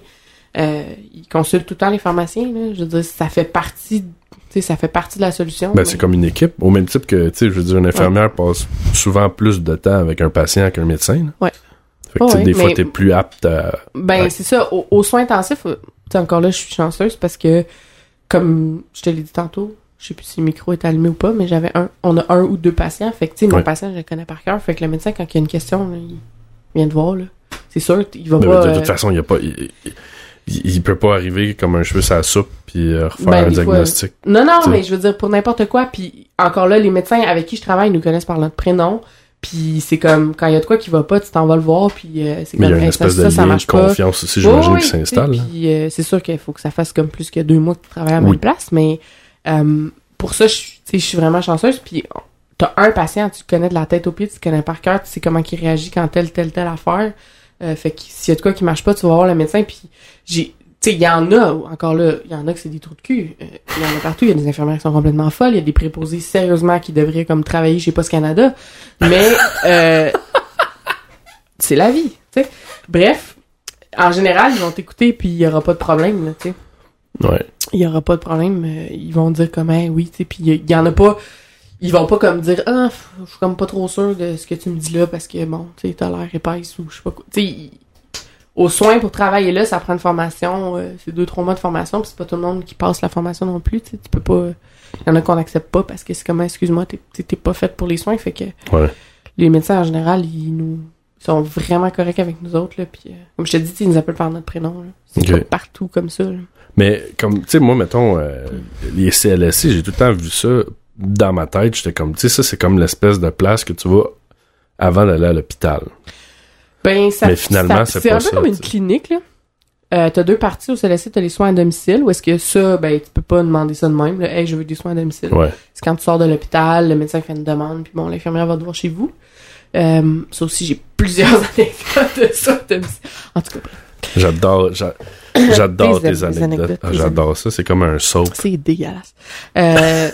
Euh, ils consultent tout le temps les pharmaciens, là. Je veux dire, ça fait partie, tu sais, ça fait partie de la solution. Ben, mais- c'est comme une équipe, au même type que, tu sais, je veux dire, une infirmière passe souvent plus de temps avec un patient qu'un médecin. là. Ouais. Fait que, tu sais, Ouais, des fois, t'es plus apte à... Ben, c'est ça. Au- Aux soins intensifs, euh, encore là, je suis chanceuse parce que, comme je te l'ai dit tantôt, je sais plus si le micro est allumé ou pas, mais j'avais un, on a un ou deux patients. Fait que, tu sais, mon Ouais. patient, je le connais par cœur. Fait que le médecin, quand il y a une question, là, il vient de voir, là. C'est sûr, il va Ben, pas. de euh, toute façon, il y a pas... Il, il- il peut pas arriver comme un cheveu sur la soupe puis euh, refaire Ben, un fois, diagnostic. Non, non, T'sais. mais je veux dire, pour n'importe quoi. Puis encore là, les médecins avec qui je travaille nous connaissent par notre prénom. Puis c'est comme, quand il y a de quoi qui va pas, tu t'en vas le voir. Puis euh, c'est Mais il y comme, a une hey, ça, de ça, ça lien de pas. confiance aussi, j'imagine, Oui, qui s'installe. là. Puis euh, c'est sûr qu'il faut que ça fasse comme plus que deux mois que tu travailles à la Oui. même place, mais euh, pour ça, je, je suis vraiment chanceuse. Puis t'as un patient, tu connais de la tête aux pieds, tu le connais par cœur, tu sais comment il réagit quand telle, telle, telle affaire. Euh, fait que s'il y a de quoi qui marche pas, tu vas voir le médecin. Puis j'ai, tu sais, il y en a, encore là, il y en a que c'est des trous de cul. Euh, Il y en a partout. Il y a des infirmières qui sont complètement folles. Il y a des préposés sérieusement qui devraient comme travailler chez Post Canada. Mais euh, c'est la vie, tu sais. Bref, en général, ils vont t'écouter puis il y aura pas de problème, là, tu sais. Ouais. Il y aura pas de problème. euh, ils vont dire comme, Hey, oui, tu sais, puis il y en a pas. Ils vont pas comme dire, ah, je suis comme pas trop sûr de ce que tu me dis là parce que bon, tu sais, t'as l'air épaisse ou je sais pas quoi. Tu sais, aux soins pour travailler là, ça prend une formation, euh, c'est deux, trois mois de formation, puis c'est pas tout le monde qui passe la formation non plus, tu peux pas. Il y en a qu'on n'accepte pas parce que c'est comme, excuse-moi, t'es pas faite pour les soins, fait que Ouais. les médecins en général, ils nous sont vraiment corrects avec nous autres là, puis euh, comme je te dis, ils nous appellent par notre prénom. C'est partout comme ça. là. Mais comme, tu sais, moi, mettons, euh, les CLSC, j'ai tout le temps vu ça dans ma tête. J'étais comme, tu sais, ça, c'est comme l'espèce de place que tu vas avant d'aller à l'hôpital. Ben, ça, Mais finalement, c'est un pas peu ça, comme une clinique, là. Euh, t'as deux parties au CLSC, t'as les soins à domicile, ou est-ce que ça, ben, tu peux pas demander ça de même, là. Hey, je veux des soins à domicile. Ouais. C'est quand tu sors de l'hôpital, le médecin fait une demande, puis bon, l'infirmière va te voir chez vous. Euh, ça aussi, j'ai plusieurs anecdotes de ça à domicile. En tout cas, J'adore, j'a- j'adore tes anecdotes. anecdotes, Ah, J'adore ça. C'est comme un soap. c'est dégueulasse. Euh,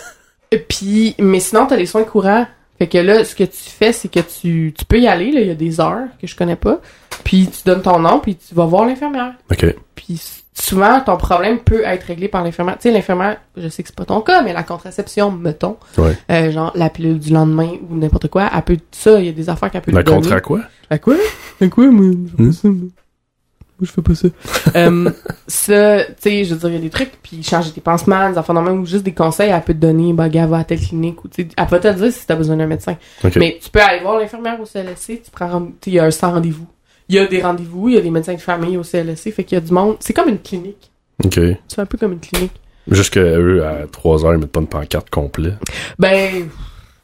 puis, mais sinon, t'as les soins courants. Fait que là, ce que tu fais, c'est que tu, tu peux y aller, là, il y a des heures que je connais pas, puis tu donnes ton nom, puis tu vas voir l'infirmière. OK. Puis souvent, ton problème peut être réglé par l'infirmière. Tu sais, l'infirmière, je sais que c'est pas ton cas, mais la contraception, mettons, Ouais. euh, genre la pilule du lendemain ou n'importe quoi, elle peut, ça, il y a des affaires qu'elle peut La te donner. contre à quoi? À quoi? À quoi, moi? Hmm? Moi. Je fais pas ça? euh, ça, tu sais, je veux dire, il y a des trucs, puis changer tes pansements, des affaires normales, ou juste des conseils, elle peut te donner, bah, gars, va à telle clinique, ou tu sais, elle peut te le dire si t'as besoin d'un médecin. Mais tu peux aller voir l'infirmière au CLSC, tu prends, il y a un sans rendez-vous. Il y a des rendez-vous, il y a des médecins de famille au CLSC, fait qu'il y a du monde. C'est comme une clinique. Ok. C'est un peu comme une clinique. Juste que eux, à 3 heures, ils mettent pas une pancarte complète. Ben,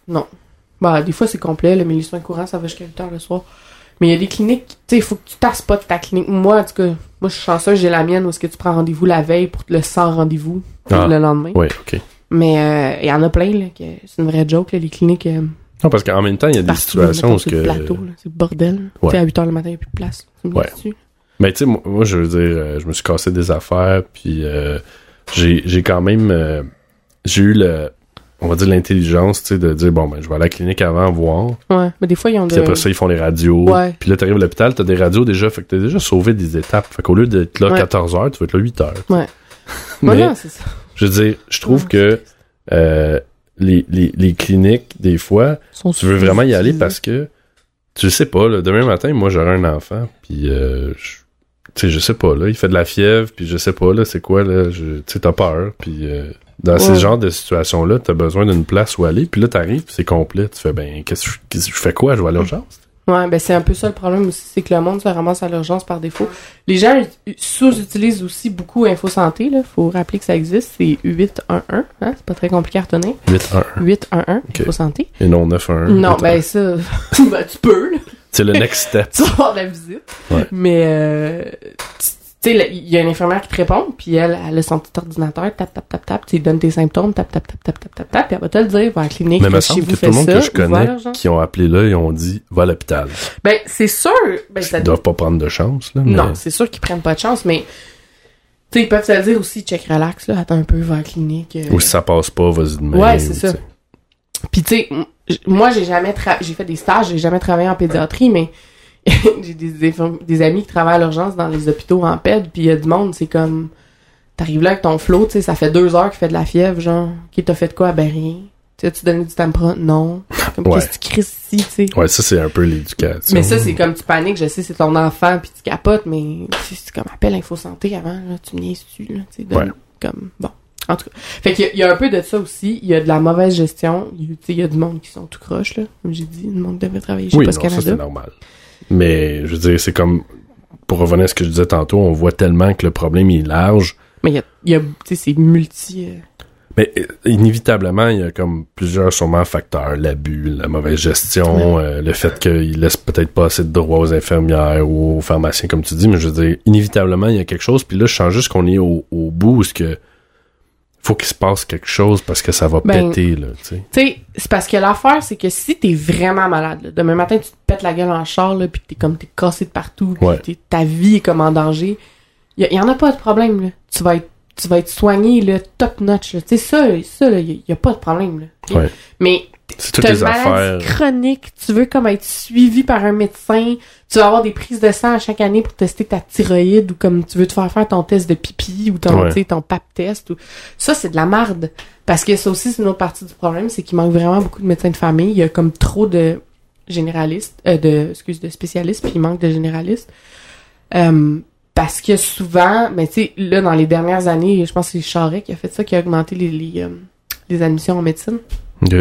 non. Bah, des fois, c'est complet, le mais les soins courants, ça va jusqu'à 8 heures le soir. Mais il y a des cliniques, tu sais, il faut que tu tasses pas de ta clinique. Moi, en tout cas, moi, je suis chanceuse, j'ai la mienne où est-ce que tu prends rendez-vous la veille pour le sans rendez-vous Ah. le lendemain. Ouais, ok. Mais euh, il y en a plein, là, que c'est une vraie joke, là, les cliniques euh, Non, parce qu'en même temps, il y a des situations où ce sur le que. plateau, là, c'est le bordel. Ouais. Tu sais, à 8 heures le matin, il n'y a plus de place. Ouais. dis-tu? Mais tu sais, moi, moi, je veux dire, euh, je me suis cassé des affaires, puis euh, j'ai j'ai quand même... euh, j'ai eu le... On va dire l'intelligence, tu sais, de dire, bon, ben, je vais à la clinique avant, voir. Ouais, mais des fois, ils ont Puis de... après ça, ils font les radios. Ouais. Puis là, t'arrives à l'hôpital, t'as des radios déjà, fait que t'as déjà sauvé des étapes. Fait qu'au lieu d'être là Ouais. 14 heures, tu vas être là 8 heures. Ouais. Mais, Ouais, non, c'est ça. je veux dire, je trouve Ouais, que euh, les, les, les cliniques, des fois, Sont tu veux vraiment y aller parce que tu sais pas, là, demain matin, moi j'aurai un enfant, puis euh, je- tu sais, je sais pas, là, il fait de la fièvre, puis je sais pas, là, c'est quoi, là, tu sais, t'as peur, puis euh, dans ces Ouais. genres de situations-là, t'as besoin d'une place où aller, puis là, t'arrives, puis c'est complet, tu fais, ben, qu'est-ce que je- fais quoi, je vais à l'urgence? Ouais, ben c'est un peu ça le problème aussi, c'est que le monde se ramasse à l'urgence par défaut. Les gens ut- sous-utilisent aussi beaucoup Info Santé, là. Faut rappeler que ça existe, c'est 811, hein? C'est pas très compliqué à retenir. 8-1-1, 811, Ok. Info Santé. et non 9-1-1. non, 8-1-1. ben ça, ben tu peux, là. C'est le next step. Tu vas avoir de la visite. Ouais. Mais, euh, tu sais, il y a une infirmière qui te répond, puis elle, elle a son petit ordinateur, tap, tap, tap, tap, tu lui donnes tes symptômes, tap, tap, tap, tap, tap, tap, tap, puis elle va te le dire, va à la clinique, Mais il me semble que tout le monde ça, que je connais qui ont appelé là, ils ont dit, va à l'hôpital. Ben, c'est sûr, ben, ça Ils doivent pas prendre de chance, là, mais... Non, c'est sûr qu'ils prennent pas de chance, mais tu sais, ils peuvent te le dire aussi, check relax, là, attends un peu, va à la clinique. euh. Ou si ça passe pas, vas-y demain. Ouais, c'est ça. Puis tu sais, moi j'ai jamais tra- j'ai fait des stages, j'ai jamais travaillé en pédiatrie, mais j'ai des, des, des amis qui travaillent à l'urgence dans les hôpitaux en péd, puis il y a du monde, c'est comme t'arrives là avec ton flow, tu sais, ça fait deux heures qu'il fait de la fièvre, genre, qui t'a fait de quoi? Ben rien. Tu tu donnes du Tampra? Non. Comme Ouais. qu'est-ce que tu crises ici, tu sais? Ouais, ça, c'est un peu l'éducation. Mais ça, c'est comme tu paniques, je sais, c'est ton enfant, puis tu capotes, mais c'est comme appelle Info Santé avant, là, tu me niaises-tu, là, tu sais, Ouais. comme, bon. En tout cas. Fait qu'il y, a- il y a un peu de ça aussi, il y a de la mauvaise gestion, il il y a du monde qui sont tout croche, là, comme j'ai dit, le monde devait travailler chez Oui, non, Post ça, c'est Canada. normal. Mais, je veux dire, c'est comme... Pour revenir à ce que je disais tantôt, on voit tellement que le problème est large. Mais il y a, il y a tu sais, c'est multi... euh, Mais euh, inévitablement, il y a comme plusieurs sûrement facteurs. L'abus, la mauvaise gestion, euh, le fait qu'ils laissent peut-être pas assez de droits aux infirmières ou aux pharmaciens, comme tu dis. Mais je veux dire, inévitablement, il y a quelque chose. Puis là, je sens juste qu'on est au, au bout où ce que faut qu'il se passe quelque chose parce que ça va Ben, péter, là, tu sais. C'est parce que l'affaire, c'est que si t'es vraiment malade, là, demain matin, tu te pètes la gueule en char, là, pis t'es comme, t'es cassé de partout, Ouais. ta vie est comme en danger, y, a- y en a pas de problème, là. Tu vas être, tu vas être soigné, là, top notch, là. Tu sais, ça, ça, là, y, y a pas de problème, là. Ouais. Mais C'est toutes les une maladie affaires. chronique, tu veux comme être suivi par un médecin, tu vas avoir des prises de sang à chaque année pour tester ta thyroïde ou comme tu veux te faire faire ton test de pipi ou ton, Ouais. ton pap test ou ça c'est de la marde parce que ça aussi c'est une autre partie du problème, c'est qu'il manque vraiment beaucoup de médecins de famille, il y a comme trop de généralistes euh, de excuse de spécialistes puis il manque de généralistes. Euh, parce que souvent, mais tu sais, là, dans les dernières années, je pense que c'est Charest qui a fait ça, qui a augmenté les, les, euh, les admissions en médecine. Ok.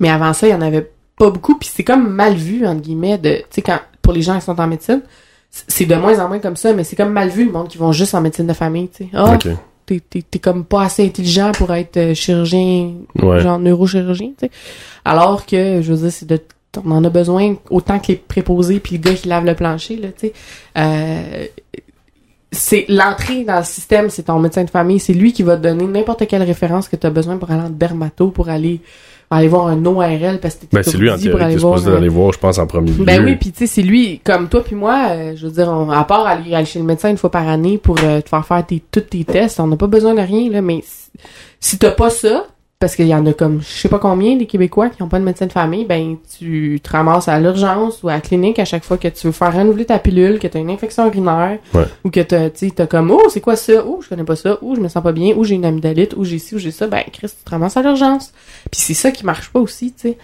Mais avant ça, il y en avait pas beaucoup, puis c'est comme mal vu, entre guillemets, de, tu sais, quand, pour les gens qui sont en médecine, c'est de moins en moins comme ça, mais c'est comme mal vu, le monde qui vont juste en médecine de famille, tu sais. Ah, Ok. t'es, t'es, t'es comme pas assez intelligent pour être euh, chirurgien, Ouais. genre neurochirurgien, tu sais. Alors que, je veux dire, c'est de, on en a besoin autant que les préposés puis le gars qui lave le plancher, là, tu sais. Euh, c'est l'entrée dans le système, c'est ton médecin de famille, c'est lui qui va te donner n'importe quelle référence que tu as besoin pour aller en dermato, pour aller aller voir un ORL parce que Ben, c'est lui, en théorie, qui est supposé un- aller voir, je pense, en premier lieu. ben oui, puis tu sais, c'est lui, comme toi puis moi, euh, je veux dire, on, à part aller, aller chez le médecin une fois par année pour euh, te faire faire tes, tous tes tests, on n'a pas besoin de rien, là, mais si, si t'as pas ça, parce qu'il y en a comme je sais pas combien des Québécois qui ont pas de médecin de famille, ben tu te ramasses à l'urgence ou à la clinique à chaque fois que tu veux faire renouveler ta pilule, que t'as une infection urinaire, Ouais. ou que t'as, tu t'as comme oh c'est quoi ça, oh je connais pas ça, ou je me sens pas bien, ou j'ai une amygdalite, ou j'ai ci, ou j'ai ça, ben Chris tu te ramasses à l'urgence. Puis c'est ça qui marche pas aussi, tu sais.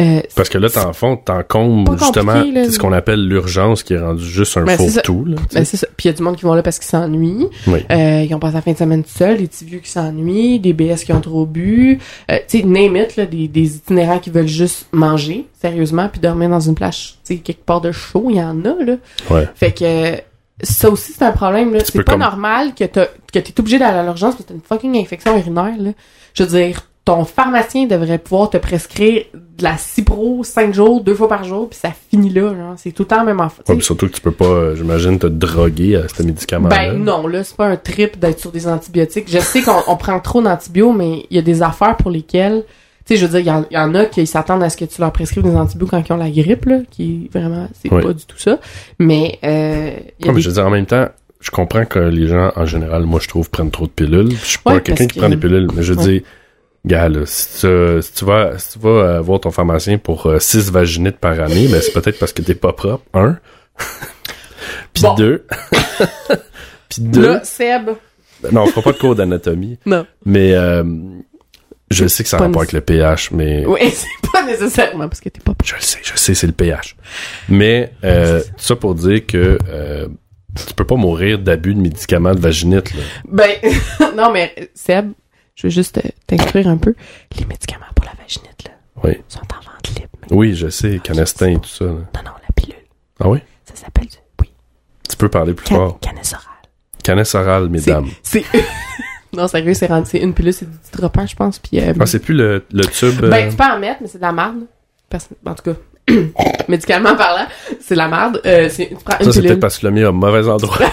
Euh, Parce que là, t'en fond, t'en combles Pas justement là. ce qu'on appelle l'urgence qui est rendu juste un Ben, faux tout. Là, ben, c'est ça. Puis il y a du monde qui vont là parce qu'ils s'ennuient. oui. Euh, ils ont passé la fin de semaine tout seuls, des petits vieux qui s'ennuient, des BS qui ont trop bu, euh, tu sais, name it, là, des, des itinérants qui veulent juste manger, sérieusement, puis dormir dans une plage, tu sais, quelque part de chaud, il y en a, là. Ouais. Fait que ça aussi, c'est un problème, là. C'est pas comme- normal que t'as- que t'es obligé d'aller à l'urgence parce que t'as une fucking infection urinaire, là. Je veux dire, ton pharmacien devrait pouvoir te prescrire de la Cipro 5 jours, deux fois par jour, puis ça finit là, genre. C'est tout le temps la même enfant. Ouais, surtout que tu peux pas, euh, j'imagine, te droguer à ce médicament-là. Ben non, là, c'est pas un trip d'être sur des antibiotiques. Je sais qu'on on prend trop d'antibiotiques, mais il y a des affaires pour lesquelles... Tu sais, je veux dire, il y en- il y, en a qui s'attendent à ce que tu leur prescrives des antibiotiques quand ils ont la grippe, là, qui vraiment... C'est Oui. pas du tout ça. Mais, euh... il y a Ouais, mais je veux dire, en même temps, je comprends que les gens, en général, moi, je trouve, prennent trop de pilules. Je suis pas Ouais, quelqu'un qui que- prend des pilules, mais je veux Ouais. dire, gars, là, si tu, si tu vas, si tu vas euh, voir ton pharmacien pour euh, six vaginites par année, ben, c'est peut-être parce que t'es pas propre, un. Puis Bon. deux. Puis deux. Là, Seb... Non, on fera pas de cours d'anatomie, Non. mais euh, je sais que ça a Pas rapport avec le pH, mais Oui, c'est pas nécessairement parce que t'es pas... je le sais, je sais, c'est le pH. Mais euh, tout ça pour dire que euh, tu peux pas mourir d'abus de médicaments de vaginite. Là. Ben, non, mais euh, Seb, je veux juste euh, t'instruire un peu. Les médicaments pour la vaginite, là, Oui. sont en vente libre. Oui, je sais, Canestin et tout ça. là. Non, non, la pilule. Ah oui? Ça s'appelle du... Oui. Tu peux parler plus Can fort. Canesse orale. Canesse orale, mesdames. C'est... non, sérieux, c'est rendu... C'est une pilule, c'est du dropant, je pense, puis... euh, Ah, c'est plus le, le tube. euh, Ben, tu peux en mettre, mais c'est de la merde. En tout cas, médicalement parlant, c'est de la merde. Euh, une ça, c'est peut-être parce que le mien a mauvais endroit.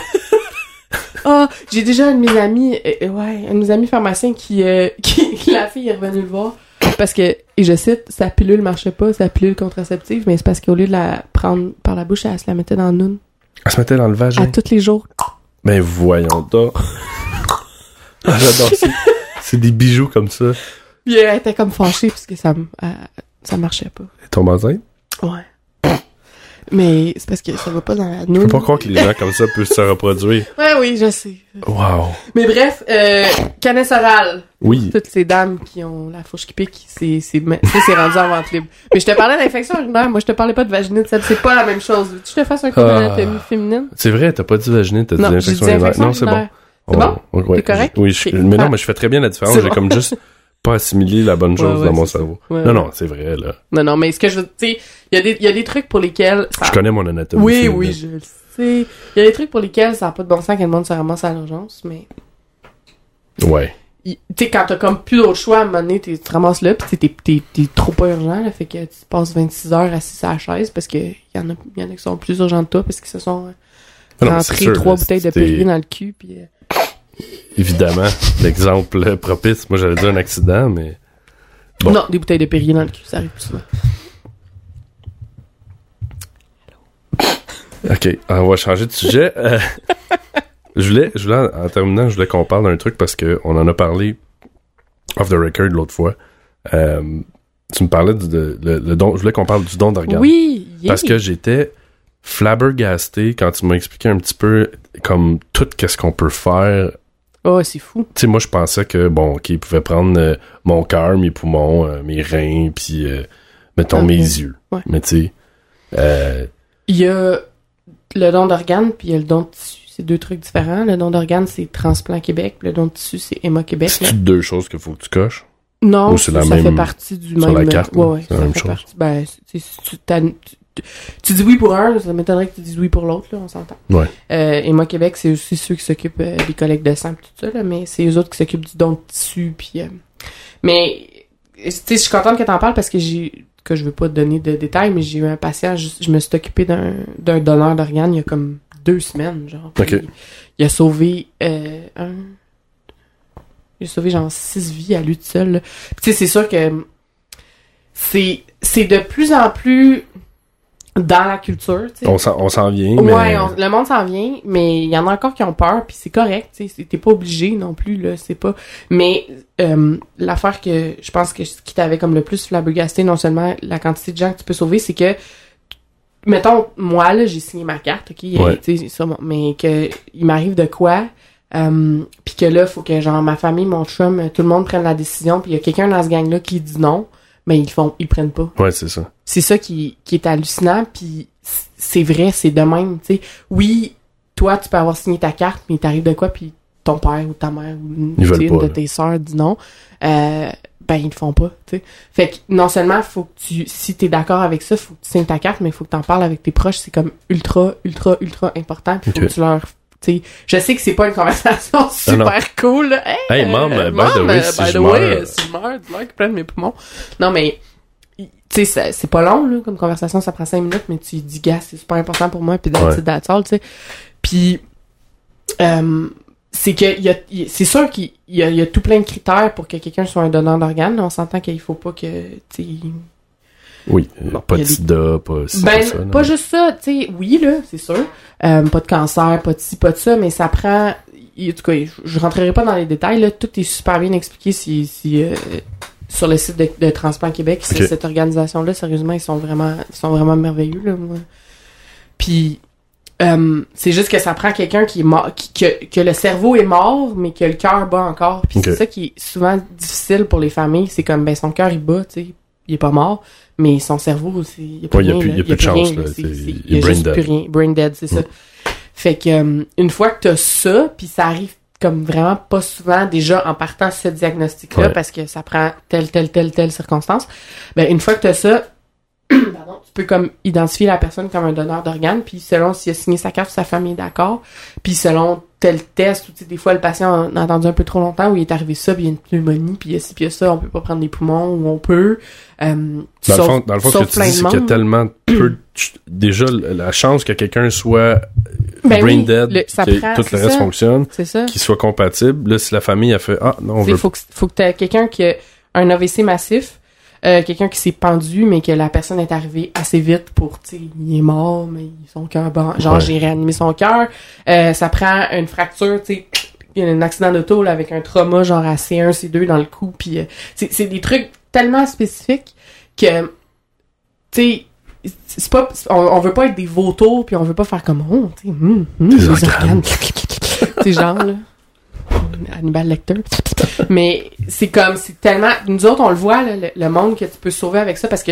Ah, j'ai déjà un de mes amis, euh, euh, ouais, un de mes amis pharmaciens qui, euh, qui, la fille est revenue le voir parce que, et je cite, sa pilule marchait pas, sa pilule contraceptive, mais c'est parce qu'au lieu de la prendre par la bouche, elle se la mettait dans le noun Elle se mettait dans le vagin. à tous les jours. Ben, voyons donc. Ah, J'adore ça. C'est des bijoux comme ça. Puis elle était comme fâchée parce que ça, elle- ça marchait pas. Et ton enceinte? Ouais. Mais c'est parce que ça va pas dans la Je noun. peux pas croire que les gens comme ça peuvent se reproduire. Ouais, oui, je sais. Wow. Mais bref, euh, canesse orale. Oui. Toutes ces dames qui ont la fourche qui pique, c'est, c'est, c'est rendu en vente libre. Mais je te parlais d'infection urinaire, moi je te parlais pas de vaginite, c'est pas la même chose. Je te fasse un cours Ah. d'anatomie féminine? C'est vrai, t'as pas dit vaginite, t'as dit infection urinaire. Non, c'est bon. urinaire. C'est bon? Oh, ouais, T'es correct? Oui, je- mais non, Ah. mais je fais très bien la différence. J'ai comme juste pas assimilé la bonne chose Ouais, ouais, dans mon cerveau. Ouais, non, non, c'est vrai, là. Non, non, mais ce que je veux, tu sais, il y a des, il y a des trucs pour lesquels ça... Je connais mon anatomie. Oui, féminine. oui, je le sais. Il y a des trucs pour lesquels ça n'a pas de bon sens que le monde se ramasse à l'urgence, mais Ouais. tu sais, quand t'as comme plus d'autre choix, à un moment donné, t'es- tu te ramasses là, pis t'es, t'es, t'es trop pas urgent, là, fait que tu passes 26 heures assis à la chaise parce que y en a, y en a qui sont plus urgents que toi parce qu'ils se sont Ah rentrés trois bouteilles de Perrier dans le cul, pis euh, Évidemment, l'exemple propice. Moi, j'allais dire un accident, mais Bon. Non, des bouteilles de Perrier dans le cul, ça arrive plus souvent. OK, on va changer de sujet. Euh, je voulais, je voulais, en terminant, je voulais qu'on parle d'un truc parce que on en a parlé off the record l'autre fois. Euh, tu me parlais du de, le, le don, je voulais qu'on parle du don d'organes. Oui, yeah. Parce que j'étais flabbergasté quand tu m'as expliqué un petit peu comme tout qu'est-ce qu'on peut faire. Oh, c'est fou. Tu sais, moi, je pensais que, bon, OK, il pouvait prendre euh, mon cœur, mes poumons, euh, mes reins, puis, euh, mettons, Ah, mes ouais. yeux. Ouais. Mais tu sais, Il y a le don d'organes, puis il y a le don de tissu. C'est deux trucs différents. Le don d'organes, c'est Transplant Québec, puis le don de tissu, c'est Emma Québec. c'est deux choses qu'il faut que tu coches? Non, Ou c'est ça, la ça même- fait partie du sur même... la carte, ouais, ouais, c'est la ça même chose? partie- Ben, c'est- c'est- tu, tu- dis oui pour un, ça m'étonnerait que tu dises oui pour l'autre, là, on s'entend. Ouais. Euh, et moi, Québec, c'est aussi ceux qui s'occupent euh, des collectes de sang tout ça, là, mais c'est eux autres qui s'occupent du don de tissu, puis... euh, Mais, tu sais, je suis contente que t'en parles parce que j'ai... que je veux pas te donner de détails, mais j'ai eu un patient, je, je me suis occupé d'un d'un donneur d'organes il y a comme deux semaines, genre. Ok. Puis Il a sauvé un... Il a sauvé genre six vies à lui tout seul, tu sais, c'est sûr que c'est c'est de plus en plus dans la culture, tu sais. On s'en, on s'en vient, Ouais, mais... on- le monde s'en vient, mais il y en a encore qui ont peur, puis c'est correct, tu sais, t'es pas obligé non plus, là, c'est pas... Mais euh, l'affaire que je pense que ce qui t'avait comme le plus flabbergasté, non seulement la quantité de gens que tu peux sauver, c'est que, mettons, moi, là, j'ai signé ma carte, OK, Ouais. tu sais, ça, bon, mais que il m'arrive de quoi, euh, puis que là, faut que, genre, ma famille, mon chum, tout le monde prenne la décision, puis il y a quelqu'un dans ce gang-là qui dit non, mais ils font, ils prennent pas Ouais, c'est ça. c'est ça qui, qui est hallucinant puis c'est vrai c'est de même tu sais oui toi tu peux avoir signé ta carte mais t'arrives de quoi puis ton père ou ta mère ou une, pas, de là. tes sœurs dit non euh, ben ils le font pas tu sais fait que non seulement faut que tu si t'es d'accord avec ça faut que tu signes ta carte mais faut que t'en parles avec tes proches c'est comme ultra ultra ultra important puis faut que tu leur je sais que c'est pas une conversation super cool là. Hey, mom, by the way, si by je the way, meurs- euh, si je meurs dis-leur qu'ils prennent mes poumons non mais tu sais, c'est pas long, là, comme conversation, ça prend cinq minutes, mais tu dis, gars, c'est super important pour moi, puis Ouais. that's all, tu sais. Puis, euh, c'est que, y a, c'est sûr qu'il y a, il y a tout plein de critères pour que quelqu'un soit un donneur d'organes, on s'entend qu'il faut pas que, tu Oui, euh, Bon, pas de sida, pas ci, ben, pas ça. non. pas juste ça, tu sais, oui, là, c'est sûr. Euh, pas de cancer, pas de ci, pas de ça, mais ça prend. En tout cas, je, rentrerai pas dans les détails, là. Tout est super bien expliqué si, si, euh, sur le site de, de Transplant Québec. Cette organisation-là, sérieusement, ils sont vraiment, ils sont vraiment merveilleux, là, moi. Puis, euh, c'est juste que ça prend quelqu'un qui est mort, qui, que, que le cerveau est mort, mais que le cœur bat encore. Puis c'est ça qui est souvent difficile pour les familles. C'est comme, ben, son cœur, il bat, tu sais. Il est pas mort, mais son cerveau, c'est, il y a plus Ouais, a rien, plus- là. il y a plus de chance, rien, là. C'est- c'est- il Il y est a brain juste dead. plus rien. Brain dead, c'est ça. Fait que, euh, une fois que t'as ça, puis ça arrive comme vraiment pas souvent déjà en partant ce diagnostic-là Ouais. parce que ça prend telle, telle, telle, telle circonstance. Ben, une fois que t'as ça, pardon, tu peux comme identifier la personne comme un donneur d'organes, puis selon s'il a signé sa carte, sa famille est d'accord, puis selon tel test, ou tu sais, des fois le patient a attendu un peu trop longtemps, où il est arrivé ça, puis il y a une pneumonie, puis il y a ci, puis il y a ça, on peut pas prendre des poumons, ou on peut. Euh, Dans sauf- le fond, dans le fond ce que tu dis, c'est qu'il y a tellement peu. Déjà, la chance que quelqu'un soit Ben brain oui, dead, le- ça que prend- tout le reste ça. fonctionne, qu'il soit compatible. Là, si la famille a fait « Ah, non, on Il veut faut que, faut que tu quelqu'un qui a un AVC massif, euh, quelqu'un qui s'est pendu, mais que la personne est arrivée assez vite pour, tu sais, il est mort, mais son cœur bat. Genre, Ouais. j'ai réanimé son cœur. Euh, ça prend une fracture, tu sais, il y a un accident d'auto là, avec un trauma genre à C1, C2 dans le cou, puis euh, c'est c'est des trucs tellement spécifiques que, tu sais, c'est pas, on, on veut pas être des vautours, puis on veut pas faire comme, oh, tu sais, hum, hum, des organes. genre, là. Hannibal Lecter. Mais c'est comme, c'est tellement. Nous autres, on le voit, là, le, le monde que tu peux sauver avec ça parce que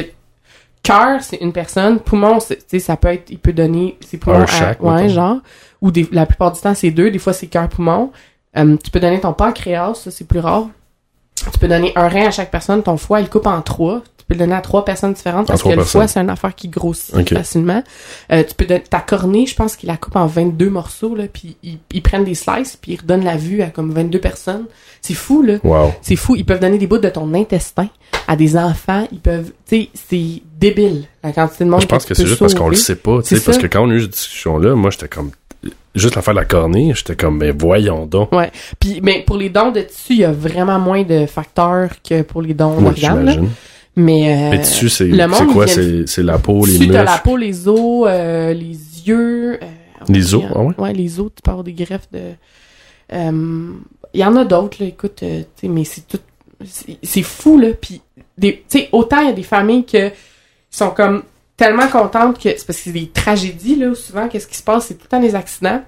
cœur, c'est une personne. Poumon, tu sais, ça peut être. Il peut donner ses poumons Un à. ouais, mettons. genre. Ou des, la plupart du temps, c'est deux. Des fois, c'est cœur-poumon. Euh, tu peux donner ton pancréas, ça, c'est plus rare. Tu peux donner un rein à chaque personne. Ton foie, il coupe en trois. Tu peux le donner à trois personnes différentes parce que le foie, c'est une affaire qui grossit facilement. Euh, tu peux donner ta cornée, je pense qu'il la coupe en 22 morceaux, là, puis ils, ils prennent des slices, puis ils redonnent la vue à comme 22 personnes. C'est fou, là. Wow. C'est fou. Ils peuvent donner des bouts de ton intestin à des enfants. Ils peuvent, tu sais, c'est débile, la quantité de monde Je pense que c'est juste parce qu'on le sait pas, tu sais, parce que quand on a eu cette discussion-là, moi, j'étais comme... Juste l'affaire de la cornée, j'étais comme, mais voyons donc. Ouais. Puis, mais pour les dons de tissu, il y a vraiment moins de facteurs que pour les dons Moi, d'organes. Mais, euh, Les tissus, c'est le monde, c'est quoi? C'est la peau, les tissu, t'as muscles? la peau, les os, euh, les yeux. euh, Les os, ah ouais? Ouais, les os, tu peux avoir des greffes de... Euh, Il y en a d'autres, là, écoute, euh, tu sais, mais c'est tout... c'est- fou, là, puis... Tu sais, autant il y a des familles que sont comme tellement contentes que... C'est parce que c'est des tragédies, là, souvent, qu'est-ce qui se passe? C'est tout le temps des accidents.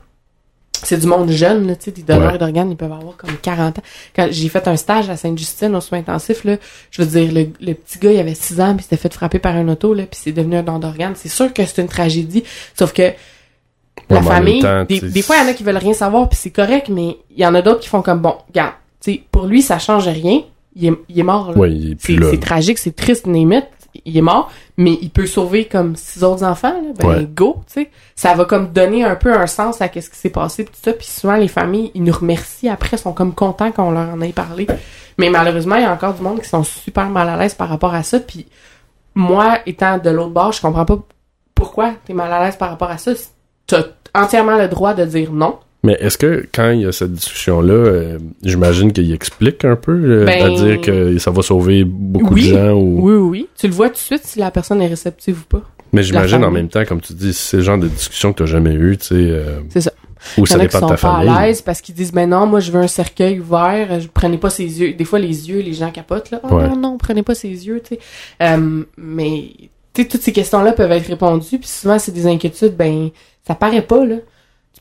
C'est du monde jeune, là, tu sais, des donneurs Ouais. d'organes, ils peuvent avoir comme 40 ans. Quand j'ai fait un stage à Sainte-Justine au soin intensif, là, je veux dire, le, le petit gars, il avait 6 ans, puis il s'était fait frapper par un auto, là, puis c'est devenu un don d'organes. C'est sûr que c'est une tragédie, sauf que la Ouais, famille, temps, des, fois, il y en a qui veulent rien savoir, puis c'est correct, mais il y en a d'autres qui font comme, bon, regarde, tu sais, pour lui, ça change rien, il est, il est mort, là. Ouais, c'est tragique, c'est triste, it, il est mort, mais il peut sauver comme six autres enfants, là, ben Ouais. go, tu sais. Ça va comme donner un peu un sens à qu'est-ce qui s'est passé, pis tout ça, puis souvent, les familles, ils nous remercient après, sont comme contents qu'on leur en ait parlé. Mais malheureusement, il y a encore du monde qui sont super mal à l'aise par rapport à ça, puis moi, étant de l'autre bord, je comprends pas pourquoi t'es mal à l'aise par rapport à ça. T'as entièrement le droit de dire non. Mais est-ce que quand il y a cette discussion-là, euh, j'imagine qu'il explique un peu, euh, Ben- à dire que ça va sauver beaucoup Oui. de gens ou... Oui, oui. Tu le vois tout de suite si la personne est réceptive ou pas. Mais j'imagine en même temps, comme tu dis, si c'est le genre de discussion que t'as jamais eu, tu sais, euh, C'est ça. ou ça dépend sont de ta pas famille. à l'aise parce qu'ils disent, ben non, moi, je veux un cercueil ouvert. Je prenais pas ses yeux. Des fois, les yeux, les gens capotent, là. Oh Ouais. non, non, prenez pas ses yeux, tu sais. Euh, mais, tu sais, toutes ces questions-là peuvent être répondues. Puis souvent, c'est des inquiétudes, ben, ça paraît pas, là.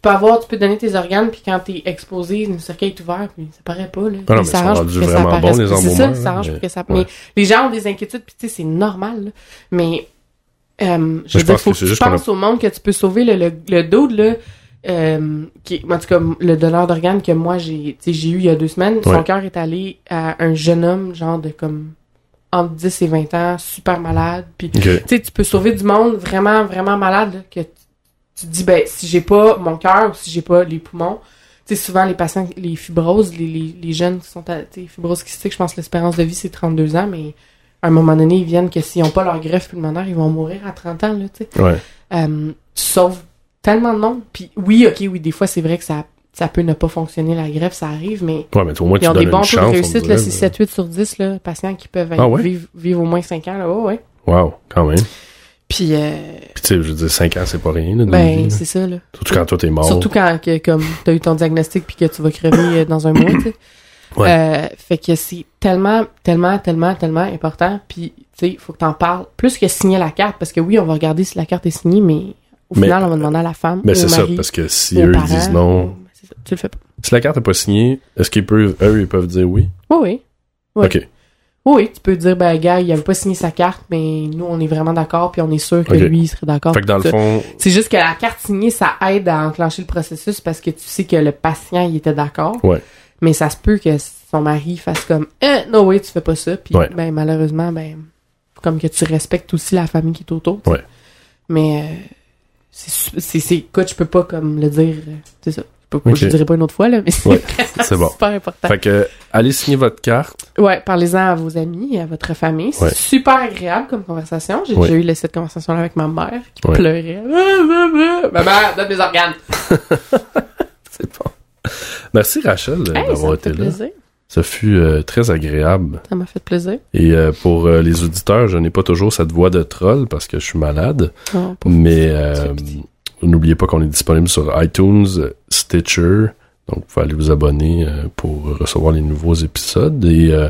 Tu peux avoir, tu peux donner tes organes, puis quand t'es exposé, le cercueil est ouvert, puis ça paraît pas, là. Ah non, mais ça arrange pour que ça apparaisse. C'est ça, ça arrange mais- pour que ça... ouais. Mais les gens ont des inquiétudes, puis tu sais, c'est normal, là. Mais, euh, je veux dire, pense faut que tu a- au monde que tu peux sauver le, le, le dude, là, euh, qui, en tout cas, le donneur d'organes que moi j'ai, j'ai eu il y a deux semaines, son Ouais. cœur est allé à un jeune homme, genre de comme entre 10 et 20 ans, super malade. Puis, Ok. tu sais, tu peux sauver du monde vraiment, vraiment malade, là, que tu, te dis, ben, si j'ai pas mon cœur ou si j'ai pas les poumons, tu sais, souvent les patients, les fibroses, les, les, les jeunes qui sont à, tu sais, fibrose kystique, je pense que l'espérance de vie c'est 32 ans, mais à un moment donné, ils viennent que s'ils ont pas leur greffe pulmonaire, ils vont mourir à 30 ans, là, tu sais Ouais. euh, tu sauves tellement de monde. Puis oui, ok, oui, des fois, c'est vrai que ça, ça peut ne pas fonctionner, la greffe, ça arrive, mais Ouais, mais au moins, ils ont des bons taux de réussite, dirait, là, c'est 7-8 sur 10, là, patients qui peuvent Ah ouais? vivre, vivre au moins 5 ans, là, ouais, ouais. Wow, quand même. Puis, euh, Puis tu sais, je veux dire, 5 ans, c'est pas rien, là, ben, c'est ça, là. Surtout quand toi, t'es mort. Surtout quand, que, comme, t'as eu ton diagnostic puis que tu vas crever euh, dans un mois, tu sais. Ouais. Euh, fait que c'est tellement, tellement, tellement, tellement important. Puis, tu sais, il faut que t'en parles. Plus que signer la carte, parce que oui, on va regarder si la carte est signée, mais au Mais- final, on va demander à la femme, Mais au c'est ça, parce que si eux, ils parents, disent non. c'est ça, tu le fais pas. Si la carte n'est pas signée, est-ce qu'ils peuvent, eux, ils peuvent dire oui? Oui, oui. Ouais. Ok. Oui, tu peux dire, ben, gars, il avait pas signé sa carte, mais nous, on est vraiment d'accord, puis on est sûr que lui, il serait d'accord. Fait que dans le fond, C'est juste que la carte signée, ça aide à enclencher le processus parce que tu sais que le patient, il était d'accord. Ouais. Mais ça se peut que son mari fasse comme, eh, no way, tu fais pas ça. Puis, Ouais. ben, malheureusement, ben, comme que tu respectes aussi la famille qui est autour. Ouais. Mais, euh, c'est, c'est, écoute, je peux pas, comme, le dire, euh, c'est ça. Je, peux, Ok. je le dirai pas une autre fois, là, mais c'est Ouais, bon. super important. fait que, allez signer votre carte. Ouais, parlez-en à vos amis et à votre famille. C'est Ouais. super agréable comme conversation. J'ai Ouais. déjà eu cette conversation-là avec ma mère qui Ouais. pleurait. Maman, donne mes organes. C'est bon. Merci Rachel Hey, d'avoir m'a été fait là. plaisir. Ça fut euh, très agréable. Ça m'a fait plaisir. Et euh, pour euh, les auditeurs, je n'ai pas toujours cette voix de troll parce que je suis malade. Oh, Mais euh. N'oubliez pas qu'on est disponible sur iTunes, Stitcher. Donc, vous pouvez aller vous abonner euh, pour recevoir les nouveaux épisodes. Et euh,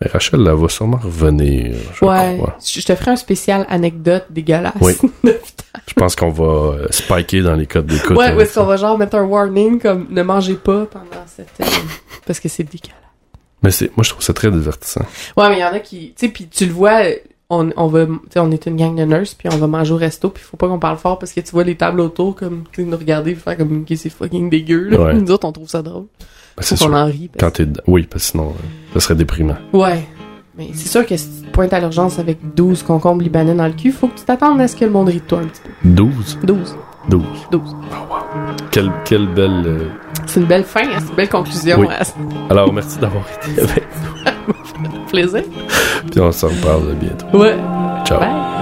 ben, Rachel, elle va sûrement revenir. Je, Ouais, crois. je te ferai un spécial anecdote dégueulasse. Oui. je pense qu'on va euh, spiker dans les codes d'écoute. ouais, avec où est-ce qu'on va genre mettre un warning comme ne mangez pas pendant cette... euh, parce que c'est dégueulasse. Mais c'est, moi, je trouve ça très divertissant. Ouais, mais il y en a qui... Tu sais, puis tu le vois, on, on va... Tu sais, on est une gang de nurses, puis on va manger au resto, puis faut pas qu'on parle fort parce que tu vois les tables autour comme... Nous regarder, faire comme... Ok, c'est fucking dégueu, là. Ouais. Nous autres, on trouve ça drôle. Ben, c'est sûr. en rit. parce- Quand t'es Oui, parce que sinon, euh, ça serait déprimant. Ouais. Mais c'est sûr que si tu te pointes à l'urgence avec 12 concombres libanais dans le cul, faut que tu t'attendes à ce que le monde rit de toi un petit peu. 12? 12. 12. 12. Quelle, quelle belle... euh, C'est une belle fin, hein, c'est une belle conclusion. Oui. à ce Alors, merci d'avoir été avec plaisir. Puis on s'en reparle bientôt. Ouais. Ciao. Bye.